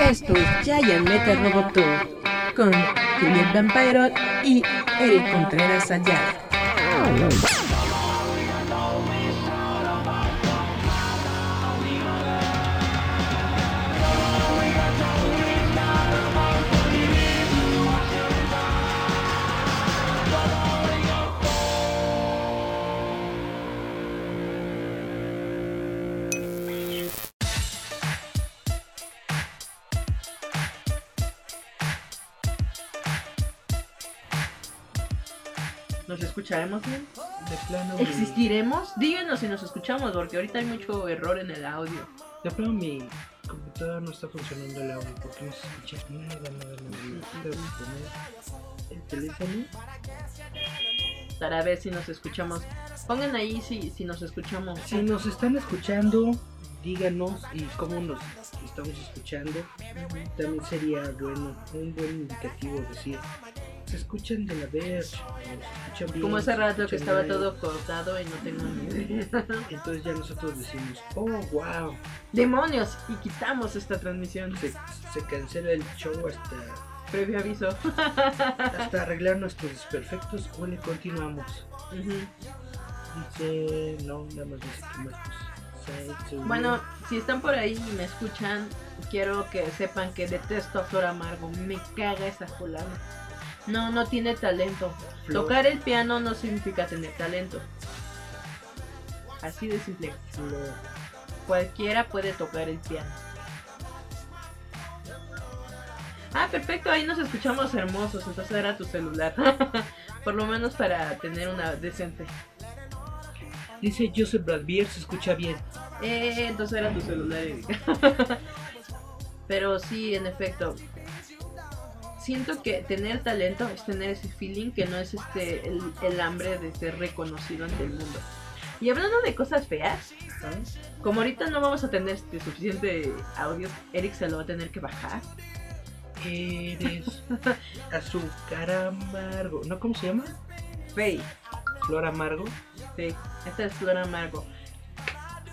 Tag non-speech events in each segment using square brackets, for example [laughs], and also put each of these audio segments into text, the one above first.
Esto es Giant Metal Robot con Juliet Vampiro y Eric Contreras Ayala. Escucharemos bien? De plano, mi- ¿Existiremos? Díganos si nos escuchamos, porque ahorita hay mucho error en el audio. de plano mi computadora no está funcionando el audio porque no se escucha nada, nada, nada. Tengo que poner el teléfono. Para ver si nos escuchamos. Pongan ahí si, si nos escuchamos. Si nos están escuchando, díganos y cómo nos estamos escuchando. También sería bueno, un buen indicativo decir, se escuchan de la bien. Como hace rato que estaba mal". todo cortado y no tengo ni idea. [laughs] Entonces ya nosotros decimos, oh wow, ¡Demonios! Y quitamos esta transmisión. se, se cancela el show hasta Previo aviso. hasta [laughs] arreglar nuestros desperfectos o le continuamos. Dice, no, nada más dice que subió. Bueno, si están por ahí y me escuchan, quiero que sepan que detesto a Flor Amargo. Me caga esa fulana. No, no tiene talento. Flor, Tocar el piano no significa tener talento. Así de simple. Flor. Cualquiera puede tocar el piano. Ah, perfecto, ahí nos escuchamos hermosos. Entonces era tu celular. [laughs] Por lo menos para tener una decente. Dice Joseph Bradbier, se escucha bien. Eh, entonces era tu celular, Erika. [laughs] Pero sí, en efecto. Siento que tener talento es tener ese feeling que no es este el, el hambre de ser reconocido ante el mundo. Y hablando de cosas feas, ¿sabes? como ahorita no vamos a tener este suficiente audio, Eric se lo va a tener que bajar. Eres [laughs] azúcar amargo. ¿No? ¿Cómo se llama? Fey, Flor amargo. sí, esta es Flor Amargo.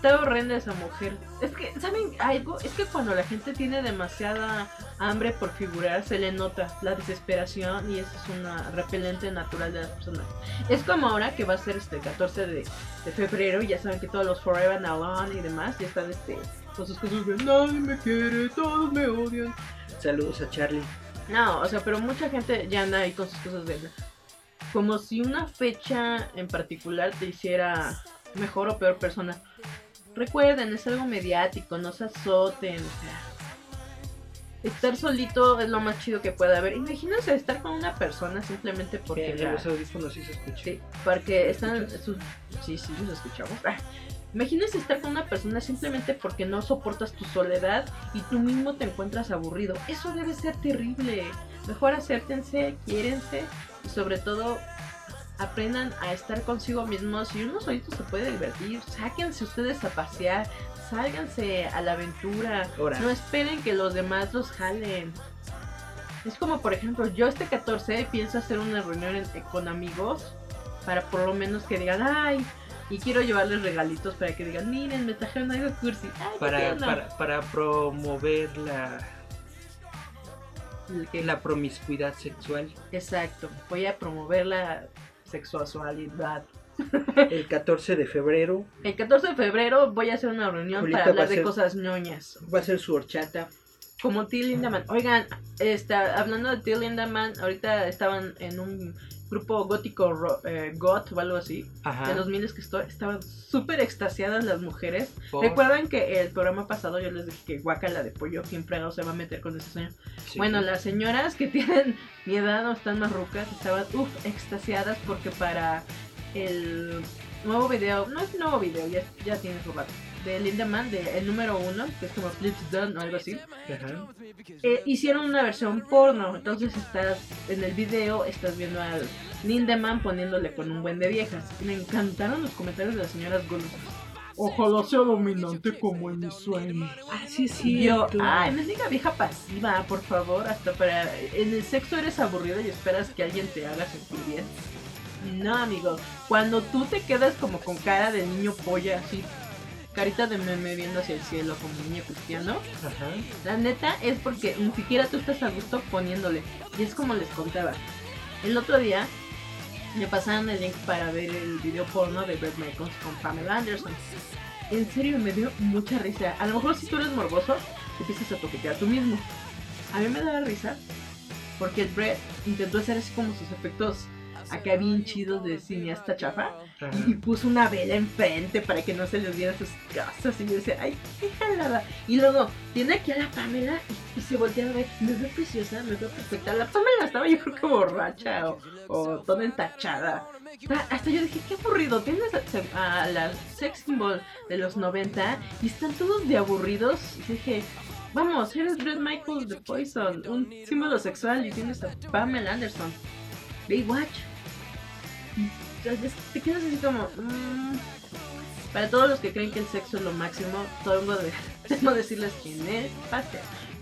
Está horrenda esa mujer. Es que, ¿saben algo? Es que cuando la gente tiene demasiada hambre por figurar, se le nota la desesperación y eso es una repelente natural de las personas. Es como ahora que va a ser este 14 de, de febrero y ya saben que todos los Forever and Alone y demás ya están este, con sus cosas de nadie me quiere, todos me odian. Saludos a Charlie. No, o sea, pero mucha gente ya anda ahí con sus cosas de... Como si una fecha en particular te hiciera mejor o peor persona. Recuerden, es algo mediático, no se azoten. o sea, estar solito es lo más chido que puede haber. Imagínense estar con una persona simplemente porque... Porque la- los audífonos sí se escuchan. Sí, porque están... sus- Sí, sí, los escuchamos. Ah, Imagínense estar con una persona simplemente porque no soportas tu soledad y tú mismo te encuentras aburrido. Eso debe ser terrible. Mejor acéptense, quiérense y sobre todo aprendan a estar consigo mismos. Y uno solito se puede divertir. Sáquense ustedes a pasear, sálganse a la aventura. Ahora, No esperen que los demás los jalen. Es como, por ejemplo, yo este 14 pienso hacer una reunión en- con amigos para por lo menos que digan, ay, y quiero llevarles regalitos para que digan, miren, me trajeron algo cursi. Ay, para, tierno". para, para promover la, la promiscuidad sexual. Exacto, voy a promover la sexualidad. El 14 de febrero El 14 de febrero voy a hacer una reunión Julita para hablar de ser- cosas ñoñas. va a ser su horchata. Como Till Lindemann. Oigan, está, hablando de Till Lindemann, ahorita estaban en un grupo gótico ro- eh, goth o algo así. Ajá. de los miles que estoy, estaban súper extasiadas las mujeres. Por- Recuerdan que el programa pasado yo les dije que guacala de pollo, ¿quién fregado se va a meter con ese sí. Bueno, las señoras que [laughs] tienen mi edad o están más rucas estaban, uff, extasiadas porque para el nuevo video, no es nuevo video, ya, ya tiene su rato, de Lindemann, de el número uno, que es como Flips Done o algo así, Ajá. eh, hicieron una versión porno. Entonces estás en el video, estás viendo al Lindemann poniéndole con un buen de viejas. Me encantaron los comentarios de las señoras golosas. Ojalá sea dominante como en mi sueño. Ah, sí, sí. yo, ay, no diga vieja pasiva, por favor. Hasta para. En el sexo eres aburrido y esperas que alguien te haga sentir bien. No, amigo. Cuando tú te quedas como con cara de niño polla, así. Carita de meme viendo hacia el cielo como niño cristiano. Ajá. La neta es porque ni siquiera tú estás a gusto poniéndole. Y es como les contaba. El otro día me pasaron el link para ver el video porno de Brett Michaels con Pamela Anderson. En serio, me dio mucha risa. A lo mejor si tú eres morboso, te empiezas a toquetear tú mismo. A mí me daba risa porque el Brett intentó hacer así como sus efectos acá bien chidos de cineasta chafa Ajá. y, puso una vela enfrente para que no se les viera sus casas y yo decía, ay, qué jalada. Y luego tiene aquí a la Pamela y, y se voltea a ver, me veo preciosa, me veo perfecta. La Pamela estaba yo creo que borracha o, o toda entachada. Hasta yo dije, qué aburrido, tienes a, a la sex symbol de los 90 y están todos de aburridos. Y dije, vamos, eres Brett Michaels de Poison, un símbolo sexual y tienes a Pamela Anderson. Baywatch. Entonces te quedas así como... mm. Para todos los que creen que el sexo es lo máximo, tengo, [laughs] de, tengo que decirles quién es Pastel.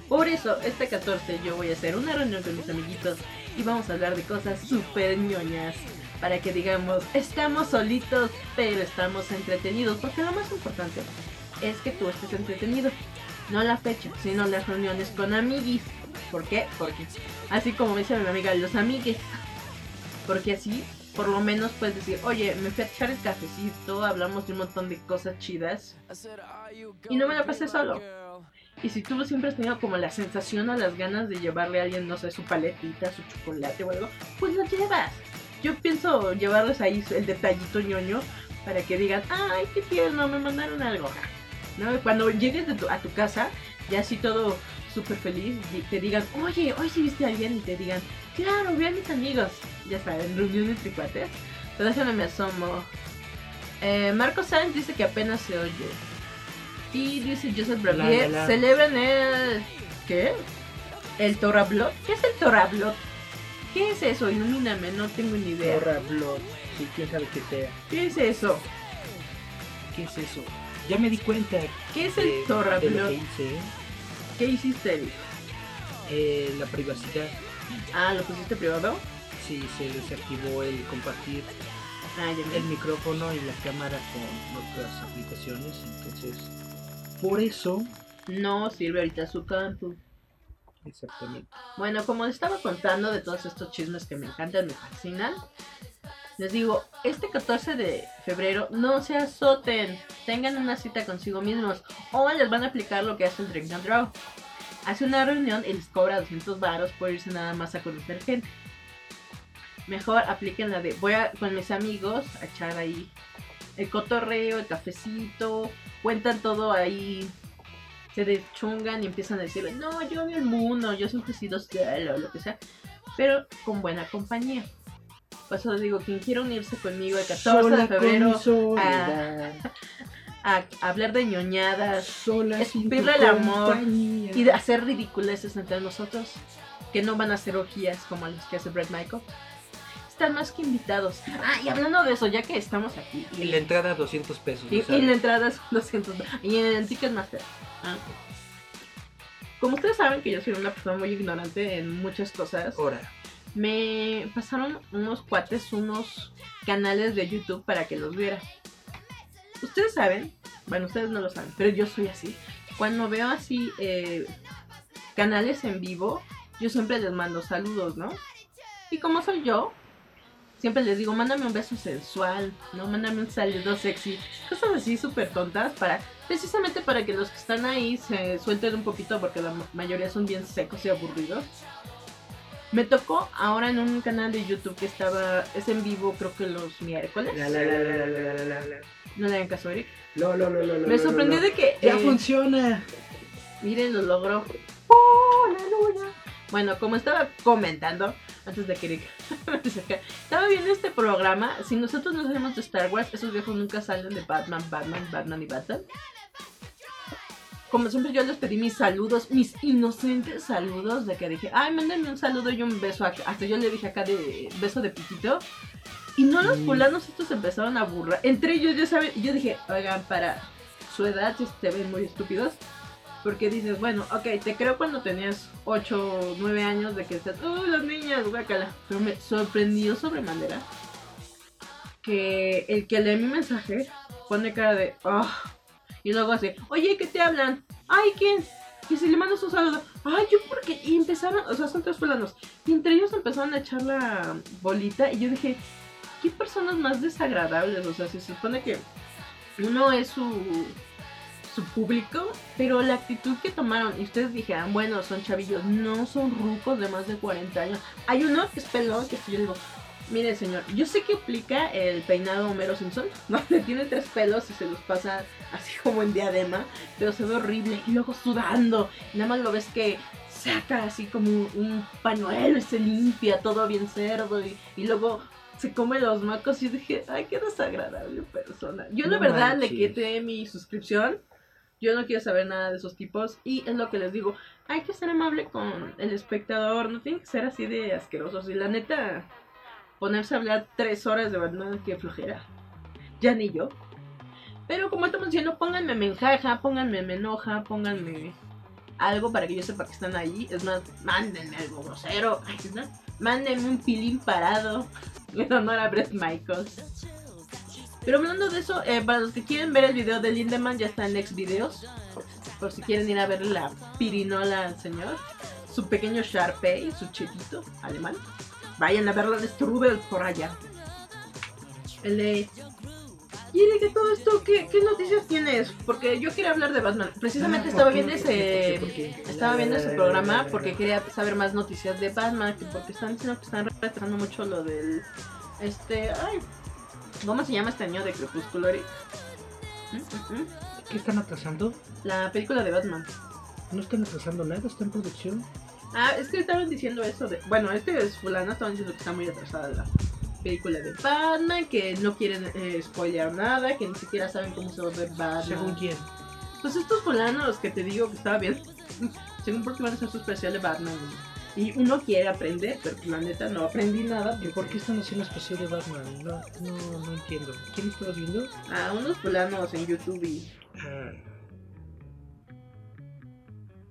Por eso, este 14 yo voy a hacer una reunión con mis amiguitos y vamos a hablar de cosas súper ñoñas. Para que digamos, estamos solitos, pero estamos entretenidos. Porque lo más importante es que tú estés entretenido. No la fecha, sino las reuniones con amiguis. ¿Por qué? Porque así como me dice mi amiga, los amigues. Porque así, por lo menos puedes decir, oye, me fui a echar el cafecito, hablamos de un montón de cosas chidas. Y no me la pasé solo. Y si tú siempre has tenido como la sensación o las ganas de llevarle a alguien, no sé, su paletita, su chocolate o algo, pues lo llevas. Yo pienso llevarles ahí el detallito ñoño para que digan, ay, qué tierno, me mandaron algo. ¿No? Cuando llegues de tu- a tu casa, ya así todo súper feliz, y te digan, oye, hoy sí viste a alguien y te digan, claro, vi a mis amigos. Ya saben, [laughs] reunión entre cuates. Pero déjame me asomo. Eh, Marco Sáenz dice que apenas se oye. Y dice Joseph Bravier, celebran el... ¿Qué? ¿El Torablot? ¿Qué es el Torablot? ¿Qué es eso? Ilumíname, no tengo ni idea. Torra Blood. Sí, quién sabe qué sea. ¿Qué es eso? ¿Qué es eso? Ya me di cuenta ¿Qué es el Torablot? ¿Qué hiciste, Eric? Eh, la privacidad. Ah, ¿lo pusiste privado? Sí, se desactivó el compartir Ah, el micrófono y la cámara con otras aplicaciones. Entonces, por eso, No sirve ahorita su campus. exactamente. Bueno, como les estaba contando de todos estos chismes que me encantan, me fascinan, les digo, este 14 de febrero no se azoten, tengan una cita consigo mismos o les van a aplicar lo que hace el Drink and Draw. Hace una reunión y les cobra 200 varos por irse nada más a conocer gente. Mejor apliquen la de voy a, con mis amigos a echar ahí el cotorreo, el cafecito, cuentan todo ahí se deschungan y empiezan a decirle, no, yo vi el mundo, yo siempre he sido solo, o lo que sea, pero con buena compañía. Por eso les digo, quien quiera unirse conmigo el 14 de Sola con febrero soledad, a, a hablar de ñoñadas sola escupirle el amor compañía. y de hacer ridiculeces entre nosotros, que no van a ser orgías como las que hace Brett Michael, están más que invitados. Ah, y hablando de eso, ya que estamos aquí, Y la entrada 200 pesos. y, ¿no y la entrada es 200 y en el Ticketmaster. Ah. Como ustedes saben que yo soy una persona muy ignorante en muchas cosas, Ahora, me pasaron unos cuates, unos canales de YouTube para que los viera. Ustedes saben, bueno, ustedes no lo saben, pero yo soy así. Cuando veo así eh, canales en vivo, yo siempre les mando saludos, ¿no? Y como soy yo, siempre les digo, mándame un beso sensual, ¿no? Mándame un saludo sexy. Cosas así súper tontas para, precisamente para que los que están ahí se suelten un poquito porque la ma- mayoría son bien secos y aburridos. Me tocó ahora en un canal de YouTube que estaba, es en vivo creo que los miércoles. la, la, la, la, la, la, la, la. No le hagan caso, Eric. Lo, lo, lo, lo, Me sorprendió de que... Ya eh, funciona. Miren, lo logró. ¡Oh, aleluya! Bueno, como estaba comentando, antes de que Eric [laughs] estaba viendo este programa. Si nosotros no salimos de Star Wars, esos viejos nunca salen de Batman, Batman, Batman y Batman. Como siempre, yo les pedí mis saludos, mis inocentes saludos, de que dije, ay, mándenme un saludo y un beso. acá". Hasta yo le dije acá de beso de piquito. Y no los Mm. fulanos estos empezaron a burlar. Entre ellos, ya saben, y yo dije, oigan, para su edad, si se ven muy estúpidos. Porque dices, bueno, ok, te creo cuando tenías 8 o 9 años de que estás, oh, las niñas, guácala. Pero me sorprendió sobremanera que el que lee mi mensaje pone cara de, oh, Y luego así, oye, ¿qué te hablan? Ay, ¿quién? Y si le mandas un saludo, ay, yo porque. Y empezaron, o sea, son tres fulanos. Y entre ellos empezaron a echar la bolita. Y yo dije, ¿qué personas más desagradables? O sea, se supone que uno es su su público, pero la actitud que tomaron, y ustedes dijeron, bueno, son chavillos, no son rucos de más de 40 años. Hay uno que es pelón, que yo digo, mire señor, yo sé que aplica el peinado Homero Simpson, [laughs] donde tiene tres pelos y se los pasa así como en diadema, pero se ve horrible, y luego sudando, y nada más lo ves que saca así como un pañuelo y se limpia todo bien cerdo, y, y luego se come los macos y dije, ay, qué desagradable persona. Yo la verdad le quité mi suscripción. Yo no quiero saber nada de esos tipos. Y es lo que les digo. Hay que ser amable con el espectador. No tiene que ser así de asquerosos. Y la neta, ponerse a hablar tres horas de Batman, qué flojera. Ya ni yo. Pero como estamos diciendo, pónganme me enjaja, pónganme me enoja, pónganme algo para que yo sepa que están ahí. Es más, mándenme algo grosero. Mándenme un pilín parado. [laughs] En honor a Brett Michaels. Pero hablando de eso, eh, para los que quieren ver el video de Lindemann, ya está en Next Videos. Por si quieren ir a ver la pirinola al señor. Su pequeño Sharpei, su chetito alemán. Vayan a verlo en Strudel por allá. El de... Y de que todo esto, ¿qué, ¿qué noticias tienes? Porque yo quería hablar de Batman. Precisamente Ah, estaba viendo ese... Estaba viendo ese La, la, programa la, la, porque la. quería saber más noticias de Batman, que porque están diciendo que están retrasando mucho lo del este, ay, ¿cómo se llama este año de Crepúsculo? Eric? ¿Mm? ¿Mm? ¿Mm? ¿Qué están atrasando? La película de Batman. No están atrasando nada, está en producción. Ah, es que estaban diciendo eso de, bueno, este es fulano, estaban diciendo que está muy atrasada la película de Batman, que no quieren eh, spoilear nada, que ni siquiera saben cómo se va a ver Batman. Según quién. Pues estos fulanos que te digo que estaba bien, [laughs] según porque van a hacer su especial de Batman. Y uno quiere aprender, pero la neta no aprendí nada. ¿Y por qué están haciendo especial de Batman? No, no, no entiendo. ¿Quién estabas viendo? A unos fulanos en YouTube y... Ah.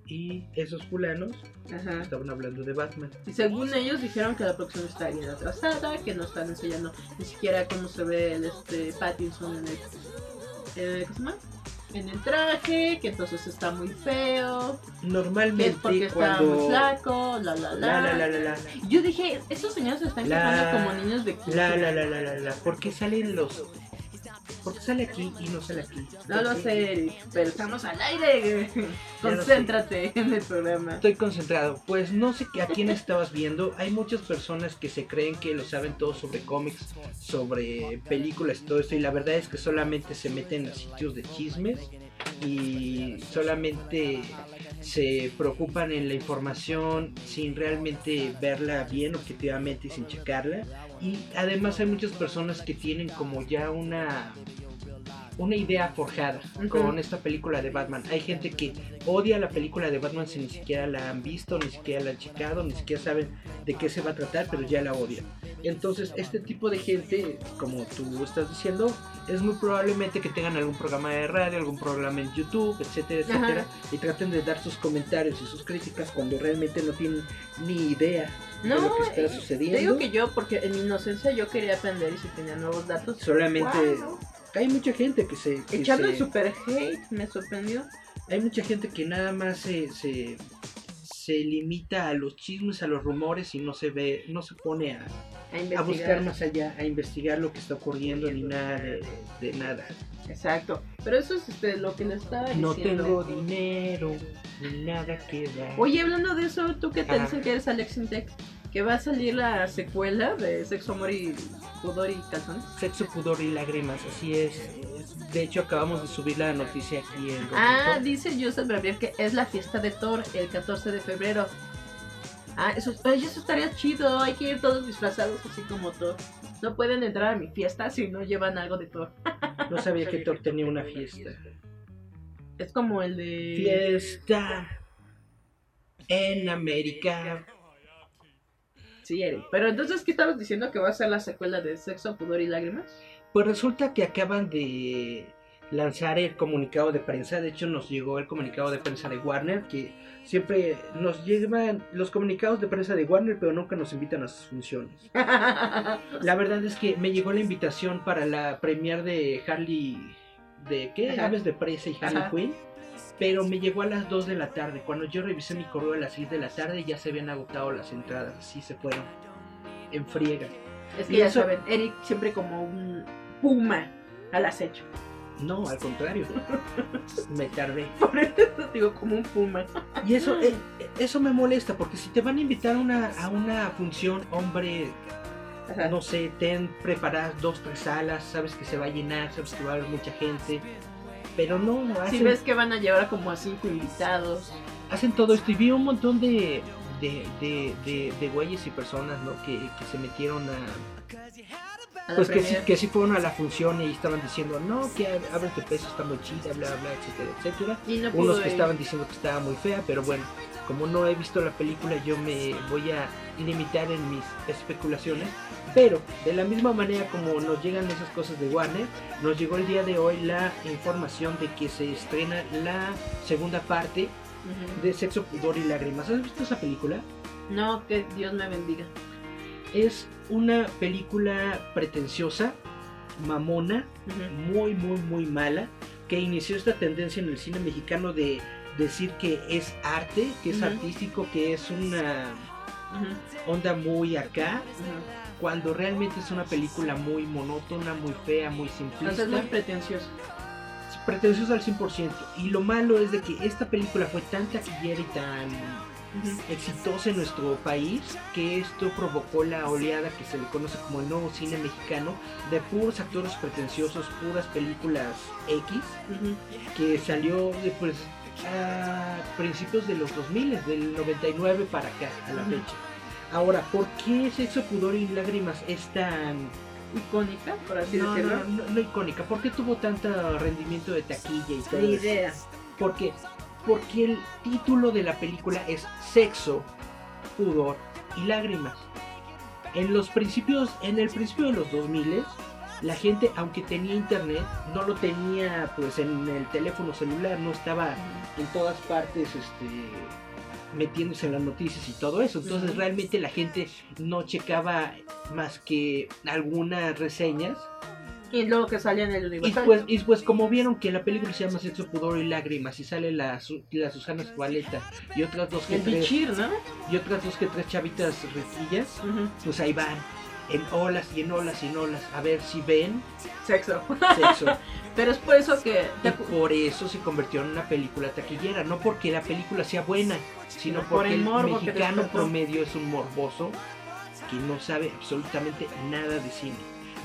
Y esos fulanos Ajá. estaban hablando de Batman. Y según ellos dijeron que la producción está bien atrasada, que no están enseñando ni siquiera cómo se ve el este Pattinson en el, eh, ¿cómo se llama? En el traje, que entonces está muy feo, que es Normalmente porque está muy flaco, la la la. La, la, la, Yo dije, esos señores se están quejando como niños de 15. La, la, la, la, la, la. ¿Por qué salen los...? ¿Por qué sale aquí y no sale aquí? No lo sé, Eric, pero estamos al aire. [laughs] Concéntrate en el programa. Estoy concentrado. Pues no sé a quién estabas viendo. Hay muchas personas que se creen que lo saben todo sobre cómics, sobre películas y todo esto. Y la verdad es que solamente se meten a sitios de chismes y solamente se preocupan en la información sin realmente verla bien objetivamente y sin checarla. Y además hay muchas personas que tienen como ya una una idea forjada con esta película de Batman. Hay gente que odia la película de Batman si ni siquiera la han visto, ni siquiera la han checado, ni siquiera saben de qué se va a tratar, pero ya la odian. Entonces, este tipo de gente, como tú estás diciendo, es muy probablemente que tengan algún programa de radio, algún programa en YouTube, etcétera, Ajá. etcétera, y traten de dar sus comentarios y sus críticas cuando realmente no tienen ni idea de No, lo que está eh, sucediendo. Te digo que yo, porque en mi inocencia yo quería aprender y si tenía nuevos datos. Solamente Wow. Hay mucha gente que se... que Echando se- el super hate, me sorprendió. hay mucha gente que nada más se, se, se limita a los chismes, a los rumores y no se ve, no se pone a, A a buscar más allá, a investigar lo que está ocurriendo ni nada de, de nada. Exacto. Pero eso es este, lo que le estaba diciendo. No tengo dinero ni nada que dar. Oye, hablando de eso, tú que te dicen que eres Alex Intec, que va a salir la secuela de Sexo, Amor y Pudor y Calzones. Sexo, pudor y lágrimas, así es. De hecho, acabamos de subir la noticia aquí en Ah, dice Joseph Barbier que es la fiesta de Thor el 14 de febrero. Ah, eso, eso estaría chido. Hay que ir todos disfrazados así como Thor. No pueden entrar a mi fiesta si no llevan algo de Thor. [laughs] No sabía que Thor tenía una fiesta. Es como el de. Fiesta en América. Sí, Eric. Pero entonces, ¿qué estabas diciendo que va a ser la secuela de Sexo, Pudor y Lágrimas? Pues resulta que acaban de lanzar el comunicado de prensa. De hecho, nos llegó el comunicado de prensa de Warner. Que siempre nos llevan los comunicados de prensa de Warner, pero nunca nos invitan a sus funciones. [laughs] La verdad es que me llegó la invitación para la premiere de Harley de ¿qué? Aves de presa y Harley. Quinn. Pero me llegó a las 2 de la tarde. Cuando yo revisé mi correo a las 6 de la tarde ya se habían agotado las entradas. Así se fueron. En friega. Es Y que ya eso- saben, Eric siempre como un puma al acecho. No, al contrario. [laughs] me tardé. Por eso digo como un puma. Y eso, eh, eso me molesta porque si te van a invitar a una, a una función, hombre, Ajá. no sé, ten preparadas dos, tres salas, sabes que se va a llenar, sabes que va a haber mucha gente. Pero no, Si hacen, ves que van a llevar como a cinco invitados. hacen todo esto. Y vi un montón de, de, de, de, de güeyes y personas ¿no? que, que se metieron a, Pues que sí, que sí fueron a la función y estaban diciendo, no, que Abre tu peso está muy chida, bla, bla, etcétera, etcétera. Y no pudo Unos que ir. estaban diciendo que estaba muy fea, pero bueno, como no he visto la película, yo me voy a limitar en mis especulaciones. Pero de la misma manera como nos llegan esas cosas de Warner, nos llegó el día de hoy la información de que se estrena la segunda parte de Sexo, Pudor y Lágrimas. ¿Has visto esa película? No, que Dios me bendiga. Es una película pretenciosa, mamona, muy, muy, muy mala, que inició esta tendencia en el cine mexicano de decir que es arte, que es artístico, que es una onda muy acá, Ujú. Cuando realmente es una película muy monótona, muy fea, muy O sea, simplista, es muy pretencioso. pretenciosa al 100%. Y lo malo es de que esta película fue tan taquillera y tan exitosa en nuestro país que esto provocó la oleada que se le conoce como el nuevo cine mexicano de puros actores pretenciosos, puras películas X que salió de, pues a principios de los 2000, del 99 para acá, a la fecha. Ahora, ¿por qué Sexo, Pudor y Lágrimas es tan... Icónica, por así no, decirlo. no, no, no icónica? ¿Por qué tuvo tanto rendimiento de taquilla y todo Ni idea. ¿Por qué? Porque el título de la película es Sexo, Pudor y Lágrimas. En los principios, en el principio de los 2000 la gente, aunque tenía internet, no lo tenía pues en el teléfono celular, no estaba en todas partes este metiéndose en las noticias y todo eso. Entonces realmente la gente no checaba más que algunas reseñas. Y luego que salía en el Y Universal. pues, y pues como vieron que la película se llama Sexo, Pudor y Lágrimas y sale la, la Susana Zabaleta y otras dos que el tres, Bichir, ¿no? y otras dos que tres chavitas riquillas, Ujú. pues ahí van en olas y en olas y en olas a ver si ven Sexo. sexo. [laughs] Pero es por eso que. Y por eso se convirtió en una película taquillera, no porque la película sea buena, sino Sino por porque el mexicano promedio es un morboso que no sabe absolutamente nada de cine.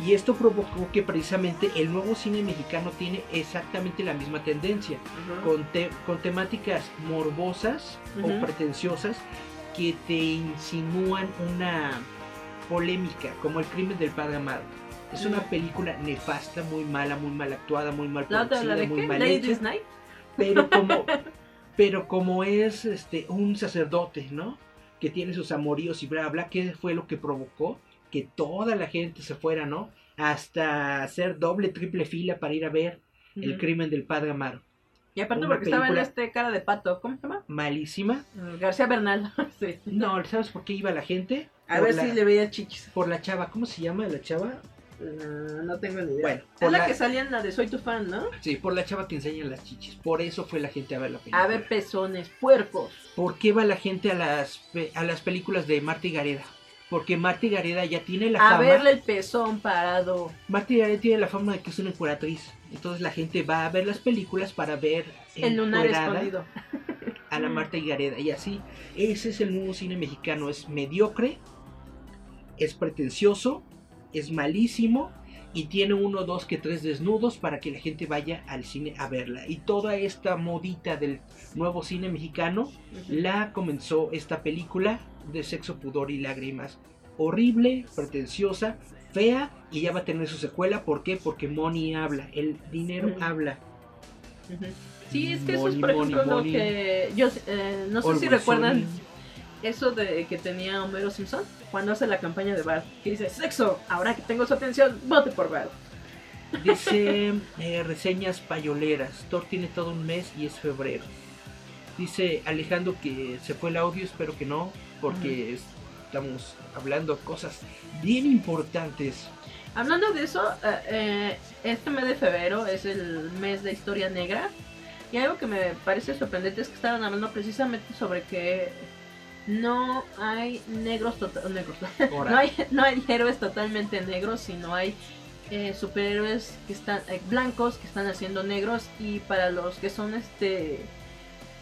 Y esto provocó que precisamente el nuevo cine mexicano tiene exactamente la misma tendencia, con, te- con temáticas morbosas o pretenciosas que te insinúan una polémica, como el crimen del padre Amaro. Es una Ujú. película nefasta, muy mala, muy mal actuada, muy mal la producida, de muy qué? mal hecha pero [laughs] como pero como es este un sacerdote no que tiene sus amoríos y bla bla qué fue lo que provocó que toda la gente se fuera no hasta hacer doble triple fila para ir a ver el crimen del padre Amaro Y aparte una porque estaba en este cara de pato. ¿Cómo se llama? malísima García Bernal. [laughs] sí. no sabes por qué iba la gente A ver la, si le veía chichis. por la chava cómo se llama la chava No, no tengo ni idea. Bueno, es la, la- que salía en la de Soy tu fan, ¿no? sí por la chava que enseña las chichis por eso fue la gente a ver la película A ver, pezones, puercos. ¿Por qué va la gente a las a las películas de Marta y Gareda? Porque Marta y Gareda ya tiene la A fama verle el pezón parado. Marta Gareda tiene la fama de que es una encueratriz. Entonces la gente va a ver las películas para ver El lunar escondido. a la Marta y Gareda. Y así, ese es el nuevo cine mexicano. Es mediocre, es pretencioso, es malísimo y tiene uno, dos, que tres desnudos para que la gente vaya al cine a verla. Y toda esta modita del nuevo cine mexicano la comenzó esta película de sexo, pudor y lágrimas. Horrible, pretenciosa, fea y ya va a tener su secuela. ¿Por qué? Porque Money habla, el dinero habla. Sí, es que eso es por money, ejemplo lo money. que yo eh, no sé si recuerdan. Eso de que tenía Homero Simpson cuando hace la campaña de Bart que dice sexo ahora que tengo su atención vote por Bart Dice [laughs] eh, reseñas payoleras. Thor tiene todo un mes y es febrero. Dice Alejandro que se fue el audio, espero que no, porque es- estamos hablando cosas bien importantes. Hablando de eso, eh, eh, este mes de febrero es el mes de historia negra. Y algo que me parece sorprendente es que estaban hablando precisamente sobre que no hay negros, tota- negros. [laughs] No, hay, no hay héroes totalmente negros, sino hay eh, superhéroes que están eh, blancos que están haciendo negros y para los que son este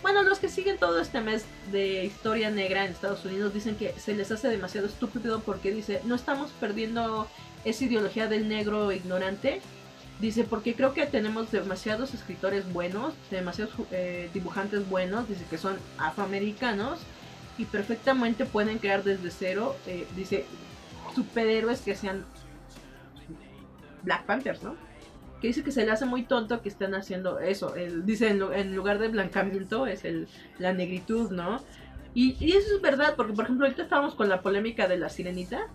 bueno los que siguen todo este mes de historia negra en Estados Unidos dicen que se les hace demasiado estúpido porque dice no estamos perdiendo esa ideología del negro ignorante dice porque creo que tenemos demasiados escritores buenos demasiados eh, dibujantes buenos dice que son afroamericanos y perfectamente pueden crear desde cero eh, dice superhéroes que sean Black Panthers, ¿no? Que dice que se le hace muy tonto que estén haciendo eso. Dice en, en lugar de blancamiento es el, la negritud, ¿no? Y eso es verdad, porque por ejemplo ahorita estábamos con la polémica de la sirenita.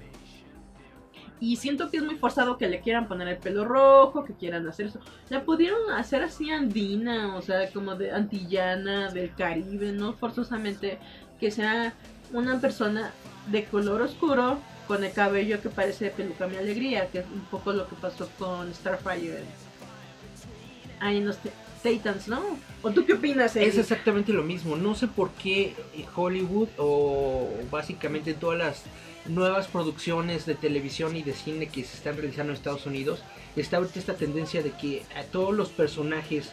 Y siento que es muy forzado que le quieran poner el pelo rojo, que quieran hacer eso. La pudieron hacer así andina, o sea, como de antillana, del Caribe, no forzosamente que sea una persona de color oscuro con el cabello que parece de peluca mi alegría, que es un poco lo que pasó con Starfire ahí T- Titans, ¿no? ¿O tú qué opinas? Es exactamente lo mismo. No sé por qué Hollywood o básicamente todas las nuevas producciones de televisión y de cine que se están realizando en Estados Unidos está ahorita esta tendencia de que a todos los personajes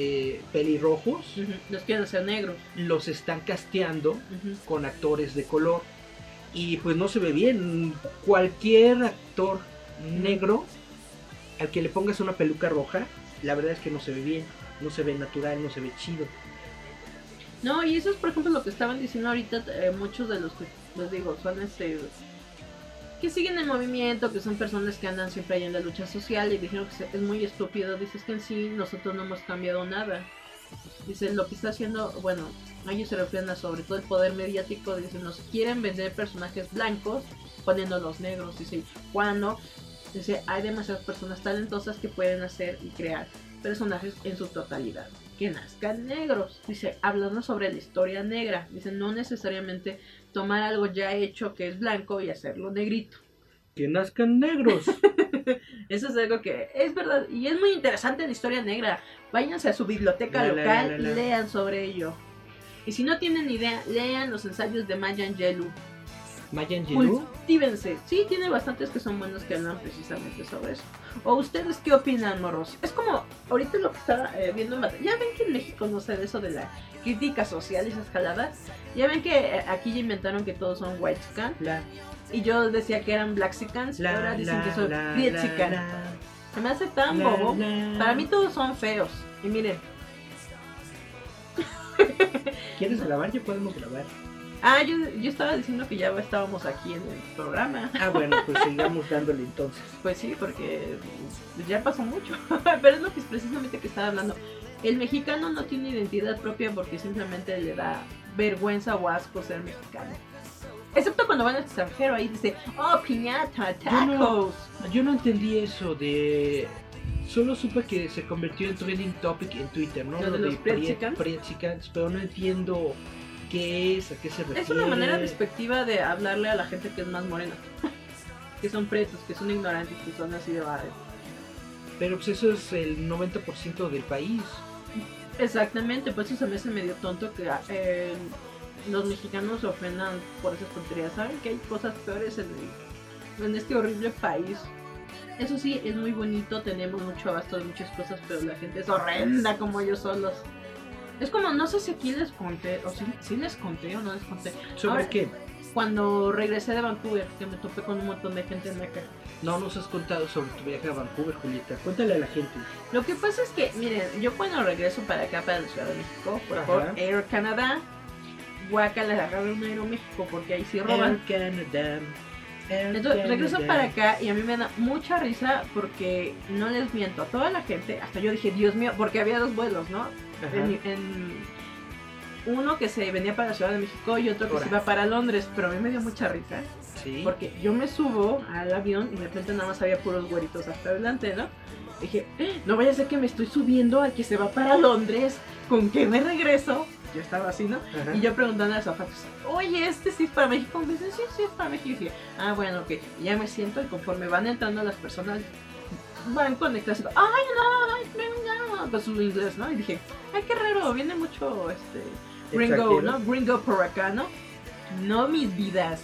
eh, pelirrojos Los quieren hacer negros. los están casteando con actores de color y pues no se ve bien. Cualquier actor negro al que le pongas una peluca roja, la verdad es que no se ve bien, no se ve natural, no se ve chido. No, y eso es por ejemplo lo que estaban diciendo ahorita eh, muchos de los que les digo, son este que siguen el movimiento, que son personas que andan siempre ahí en la lucha social y dijeron que es muy estúpido, dices que en sí nosotros no hemos cambiado nada. Dice, lo que está haciendo, bueno, ellos se refieren a sobre todo el poder mediático, dicen, nos quieren vender personajes blancos poniéndolos negros, dice, cuando dice, hay demasiadas personas talentosas que pueden hacer y crear personajes en su totalidad que nazcan negros. Dice, hablando sobre la historia negra. Dice, no necesariamente tomar algo ya hecho que es blanco y hacerlo negrito. Que nazcan negros. [laughs] Eso es algo que es verdad y es muy interesante la historia negra. Váyanse a su biblioteca La, local la, la, la. y lean sobre ello. Y si no tienen idea, lean los ensayos de Maya Angelou. Maya Angelou. Cultívense. Sí, tiene bastantes que son buenos que hablan precisamente sobre eso. ¿O ustedes qué opinan, morros? Es como ahorita lo que estaba eh, viendo en Ya ven que en México no sé de eso de la crítica social y esas jaladas. Ya ven que eh, aquí ya inventaron que todos son white La, Y yo decía que eran black y la, ahora dicen la, que son Prietsican. la, Se me hace tan bobo. Para mí todos son feos. Y miren. ¿Quieres grabar? Ya podemos grabar. Ah, yo, yo estaba diciendo que ya estábamos aquí en el programa. Ah, bueno, pues sigamos dándole entonces. [laughs] Pues sí, porque ya pasó mucho. [laughs] Pero es lo que es precisamente que estaba hablando. El mexicano no tiene identidad propia porque simplemente le da vergüenza o asco ser mexicano. Excepto cuando van al extranjero, ahí dice, oh, piñata, Yo no- tacos. Yo no entendí eso de. Solo supe que se convirtió en trending topic en Twitter, ¿no? ¿Lo de los? Prietzicans, pero no entiendo qué es, a qué se refiere. Es una manera despectiva de hablarle a la gente que es más morena. [laughs] que son pretos, que son ignorantes, que son así de barrio. Pero pues eso es el 90% del país. Exactamente, pues eso se me hace medio tonto que eh, los mexicanos se ofendan por esas tonterías. Saben que hay cosas peores en, el- en este horrible país. Eso sí, es muy bonito, tenemos mucho abasto de muchas cosas, pero la gente es horrenda como ellos solos. Es como, no sé si aquí les conté, o si, si les conté o no les conté. ¿Sobre Ahora- qué? Cuando regresé de Vancouver, que me topé con un montón de gente en acá. No nos has contado sobre tu viaje a Vancouver, Julieta. Cuéntale a la gente. Lo que pasa es que, miren, yo cuando regreso para acá, para la Ciudad de México, por, por. Air Canada, Guacala, agarré un Aeroméxico porque ahí sí roban. Air Canada. Air Entonces regreso para acá y a mí me da mucha risa porque no les miento a toda la gente. Hasta yo dije, Dios mío, porque había dos vuelos, ¿no? En, en- uno que se venía para la Ciudad de México y otro que se iba para Londres, pero a mí me dio mucha risa Sí. porque yo me subo al avión y de repente nada más había puros güeritos hasta adelante, ¿no? Dije, "Eh, no vaya a ser que me estoy subiendo al que se va para Londres, con que me regreso. yo estaba así, ¿no? Ajá. Y yo preguntando a los zapatos, oye, este sí es para México. Me dice, sí, sí es para México. Y dije, ah, bueno, ok. Y ya me siento y conforme van entrando las personas, van conectando. Ay, no, ay, no. Pues su inglés, ¿no? Y dije, ay, qué raro, viene mucho este gringo. ¿no? Gringo por acá, ¿no? No mis vidas,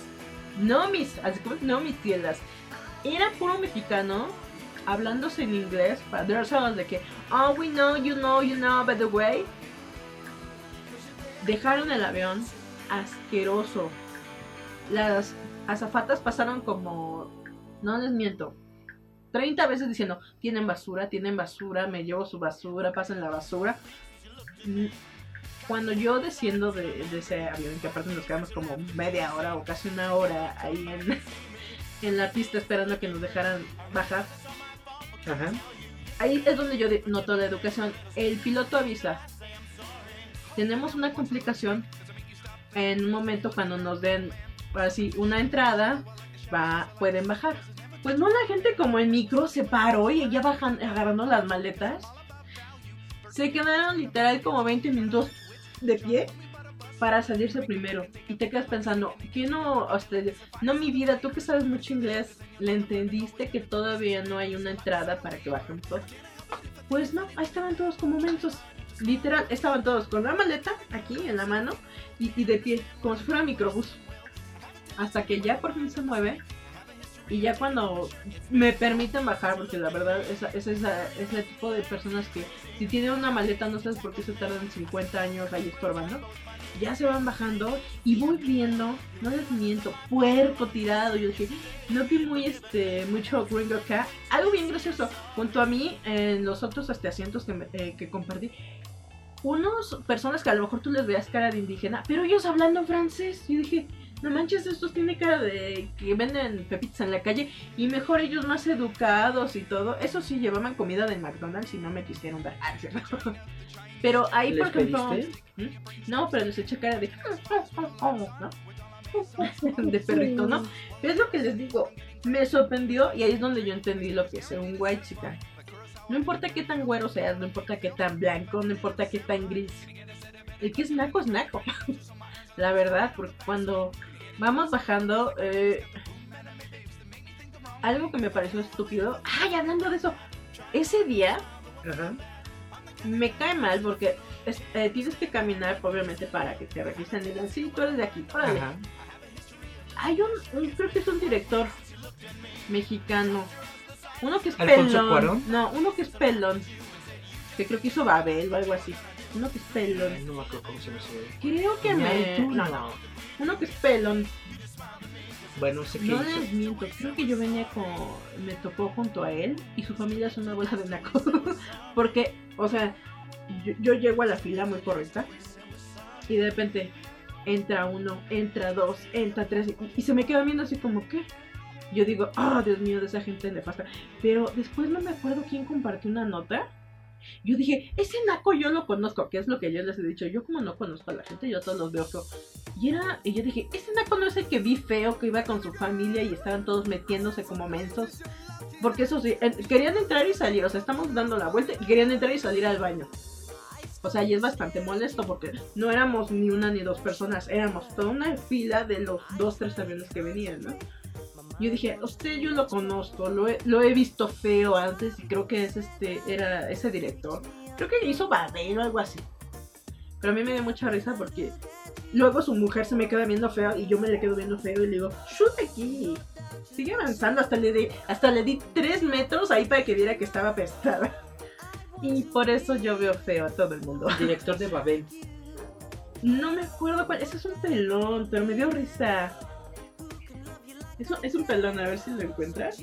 no mis, así como, no mis tiendas. Era puro mexicano hablándose en inglés para darse de que, oh, we know, you know, you know, by the way. Dejaron el avión asqueroso. Las azafatas pasaron como, no les miento, 30 veces diciendo, tienen basura, tienen basura, me llevo su basura, pasen la basura. Mm, Cuando yo desciendo de, de ese avión, que aparte nos quedamos como media hora o casi una hora ahí en, [laughs] en la pista esperando que nos dejaran bajar, Ajá. ahí es donde yo noto la educación. El piloto avisa. Tenemos una complicación en un momento cuando nos den así una entrada, va, pueden bajar. Pues no la gente como en micro se paró y ya bajan agarrando las maletas. Se quedaron literal como 20 minutos de pie para salirse primero. Y te quedas pensando, ¿qué no, usted, no mi vida, tú que sabes mucho inglés, le entendiste que todavía no hay una entrada para que bajen todos? Pues no, ahí estaban todos como mensos. Literal, estaban todos con la maleta aquí en la mano y, y de pie, como si fuera microbús. Hasta que ya por fin se mueve y ya cuando me permiten bajar, porque la verdad es, es, es el tipo de personas que si tienen una maleta no sabes por qué se tardan 50 años ahí estorbando. Ya se van bajando y voy viendo, no les miento, puerco tirado. Yo dije, no vi muy este mucho gringo acá. Algo bien gracioso, junto a mí, en los otros este, asientos que, me- eh, que compartí, unos personas que a lo mejor tú les veas cara de indígena, pero ellos hablando francés. Yo dije, no manches, estos tienen cara de que venden pepitas en la calle y mejor ellos más educados y todo. Eso sí, llevaban comida de McDonald's y no me quisieron. Ah, ¿cierto? Pero ahí, ¿Les por ejemplo? ¿Mm? no, pero les eché cara de, ¿no? [laughs] de perrito, ¿no? Pero es lo que les digo, me sorprendió y ahí es donde yo entendí lo que es ser un white chica. No importa qué tan güero seas, no importa qué tan blanco, no importa qué tan gris. El que es naco es naco. [laughs] La verdad, porque cuando vamos bajando, eh, algo que me pareció estúpido. Ay, hablando de eso, ese día Ajá. me cae mal porque es- eh, tienes que caminar, obviamente, para que te revisen y digan, sí, tú eres de aquí, órale. Ajá. Hay un, un- creo que es un director mexicano. Uno que es ¿Alfonso pelón. No, uno que es pelón. Que creo que hizo Babel o algo así. Uno que es pelón. Ay, No me acuerdo cómo se llama ese. Creo que me. No, no. Uno que es pelón. Bueno, sé que No les miento. Creo que yo venía con. Me tocó junto a él y su familia es una bola de nacos. [laughs] Porque, o sea, yo, yo llego a la fila muy correcta y de repente entra uno, entra dos, entra tres y, y se me queda viendo así como, ¿qué? Yo digo, oh, Dios mío, de esa gente nefasta. Pero después no me acuerdo quién compartió una nota. Yo dije, ese naco yo lo conozco, que es lo que yo les he dicho. Yo como no conozco a la gente, yo todos los veo feo. Y era, y yo dije, ese naco no es el que vi feo, que iba con su familia y estaban todos metiéndose como mensos. Porque eso sí, eh, querían entrar y salir, o sea, estamos dando la vuelta y querían entrar y salir al baño. O sea, y es bastante molesto porque no éramos ni una ni dos personas, éramos toda una fila de los dos, tres aviones que venían, ¿no? Yo dije, usted yo lo conozco, lo he, lo he visto feo antes y creo que es este, era ese director. Creo que hizo Babel o algo así. Pero a mí me dio mucha risa porque luego su mujer se me queda viendo feo y yo me le quedo viendo feo y le digo, shoot aquí. Sigue avanzando, hasta le di, hasta le di tres metros ahí para que viera que estaba apestada. Y por eso yo veo feo a todo el mundo. Director de Babel. No me acuerdo cuál, ese es un pelón, pero me dio risa. Es un, es un pelón, a ver si lo encuentras.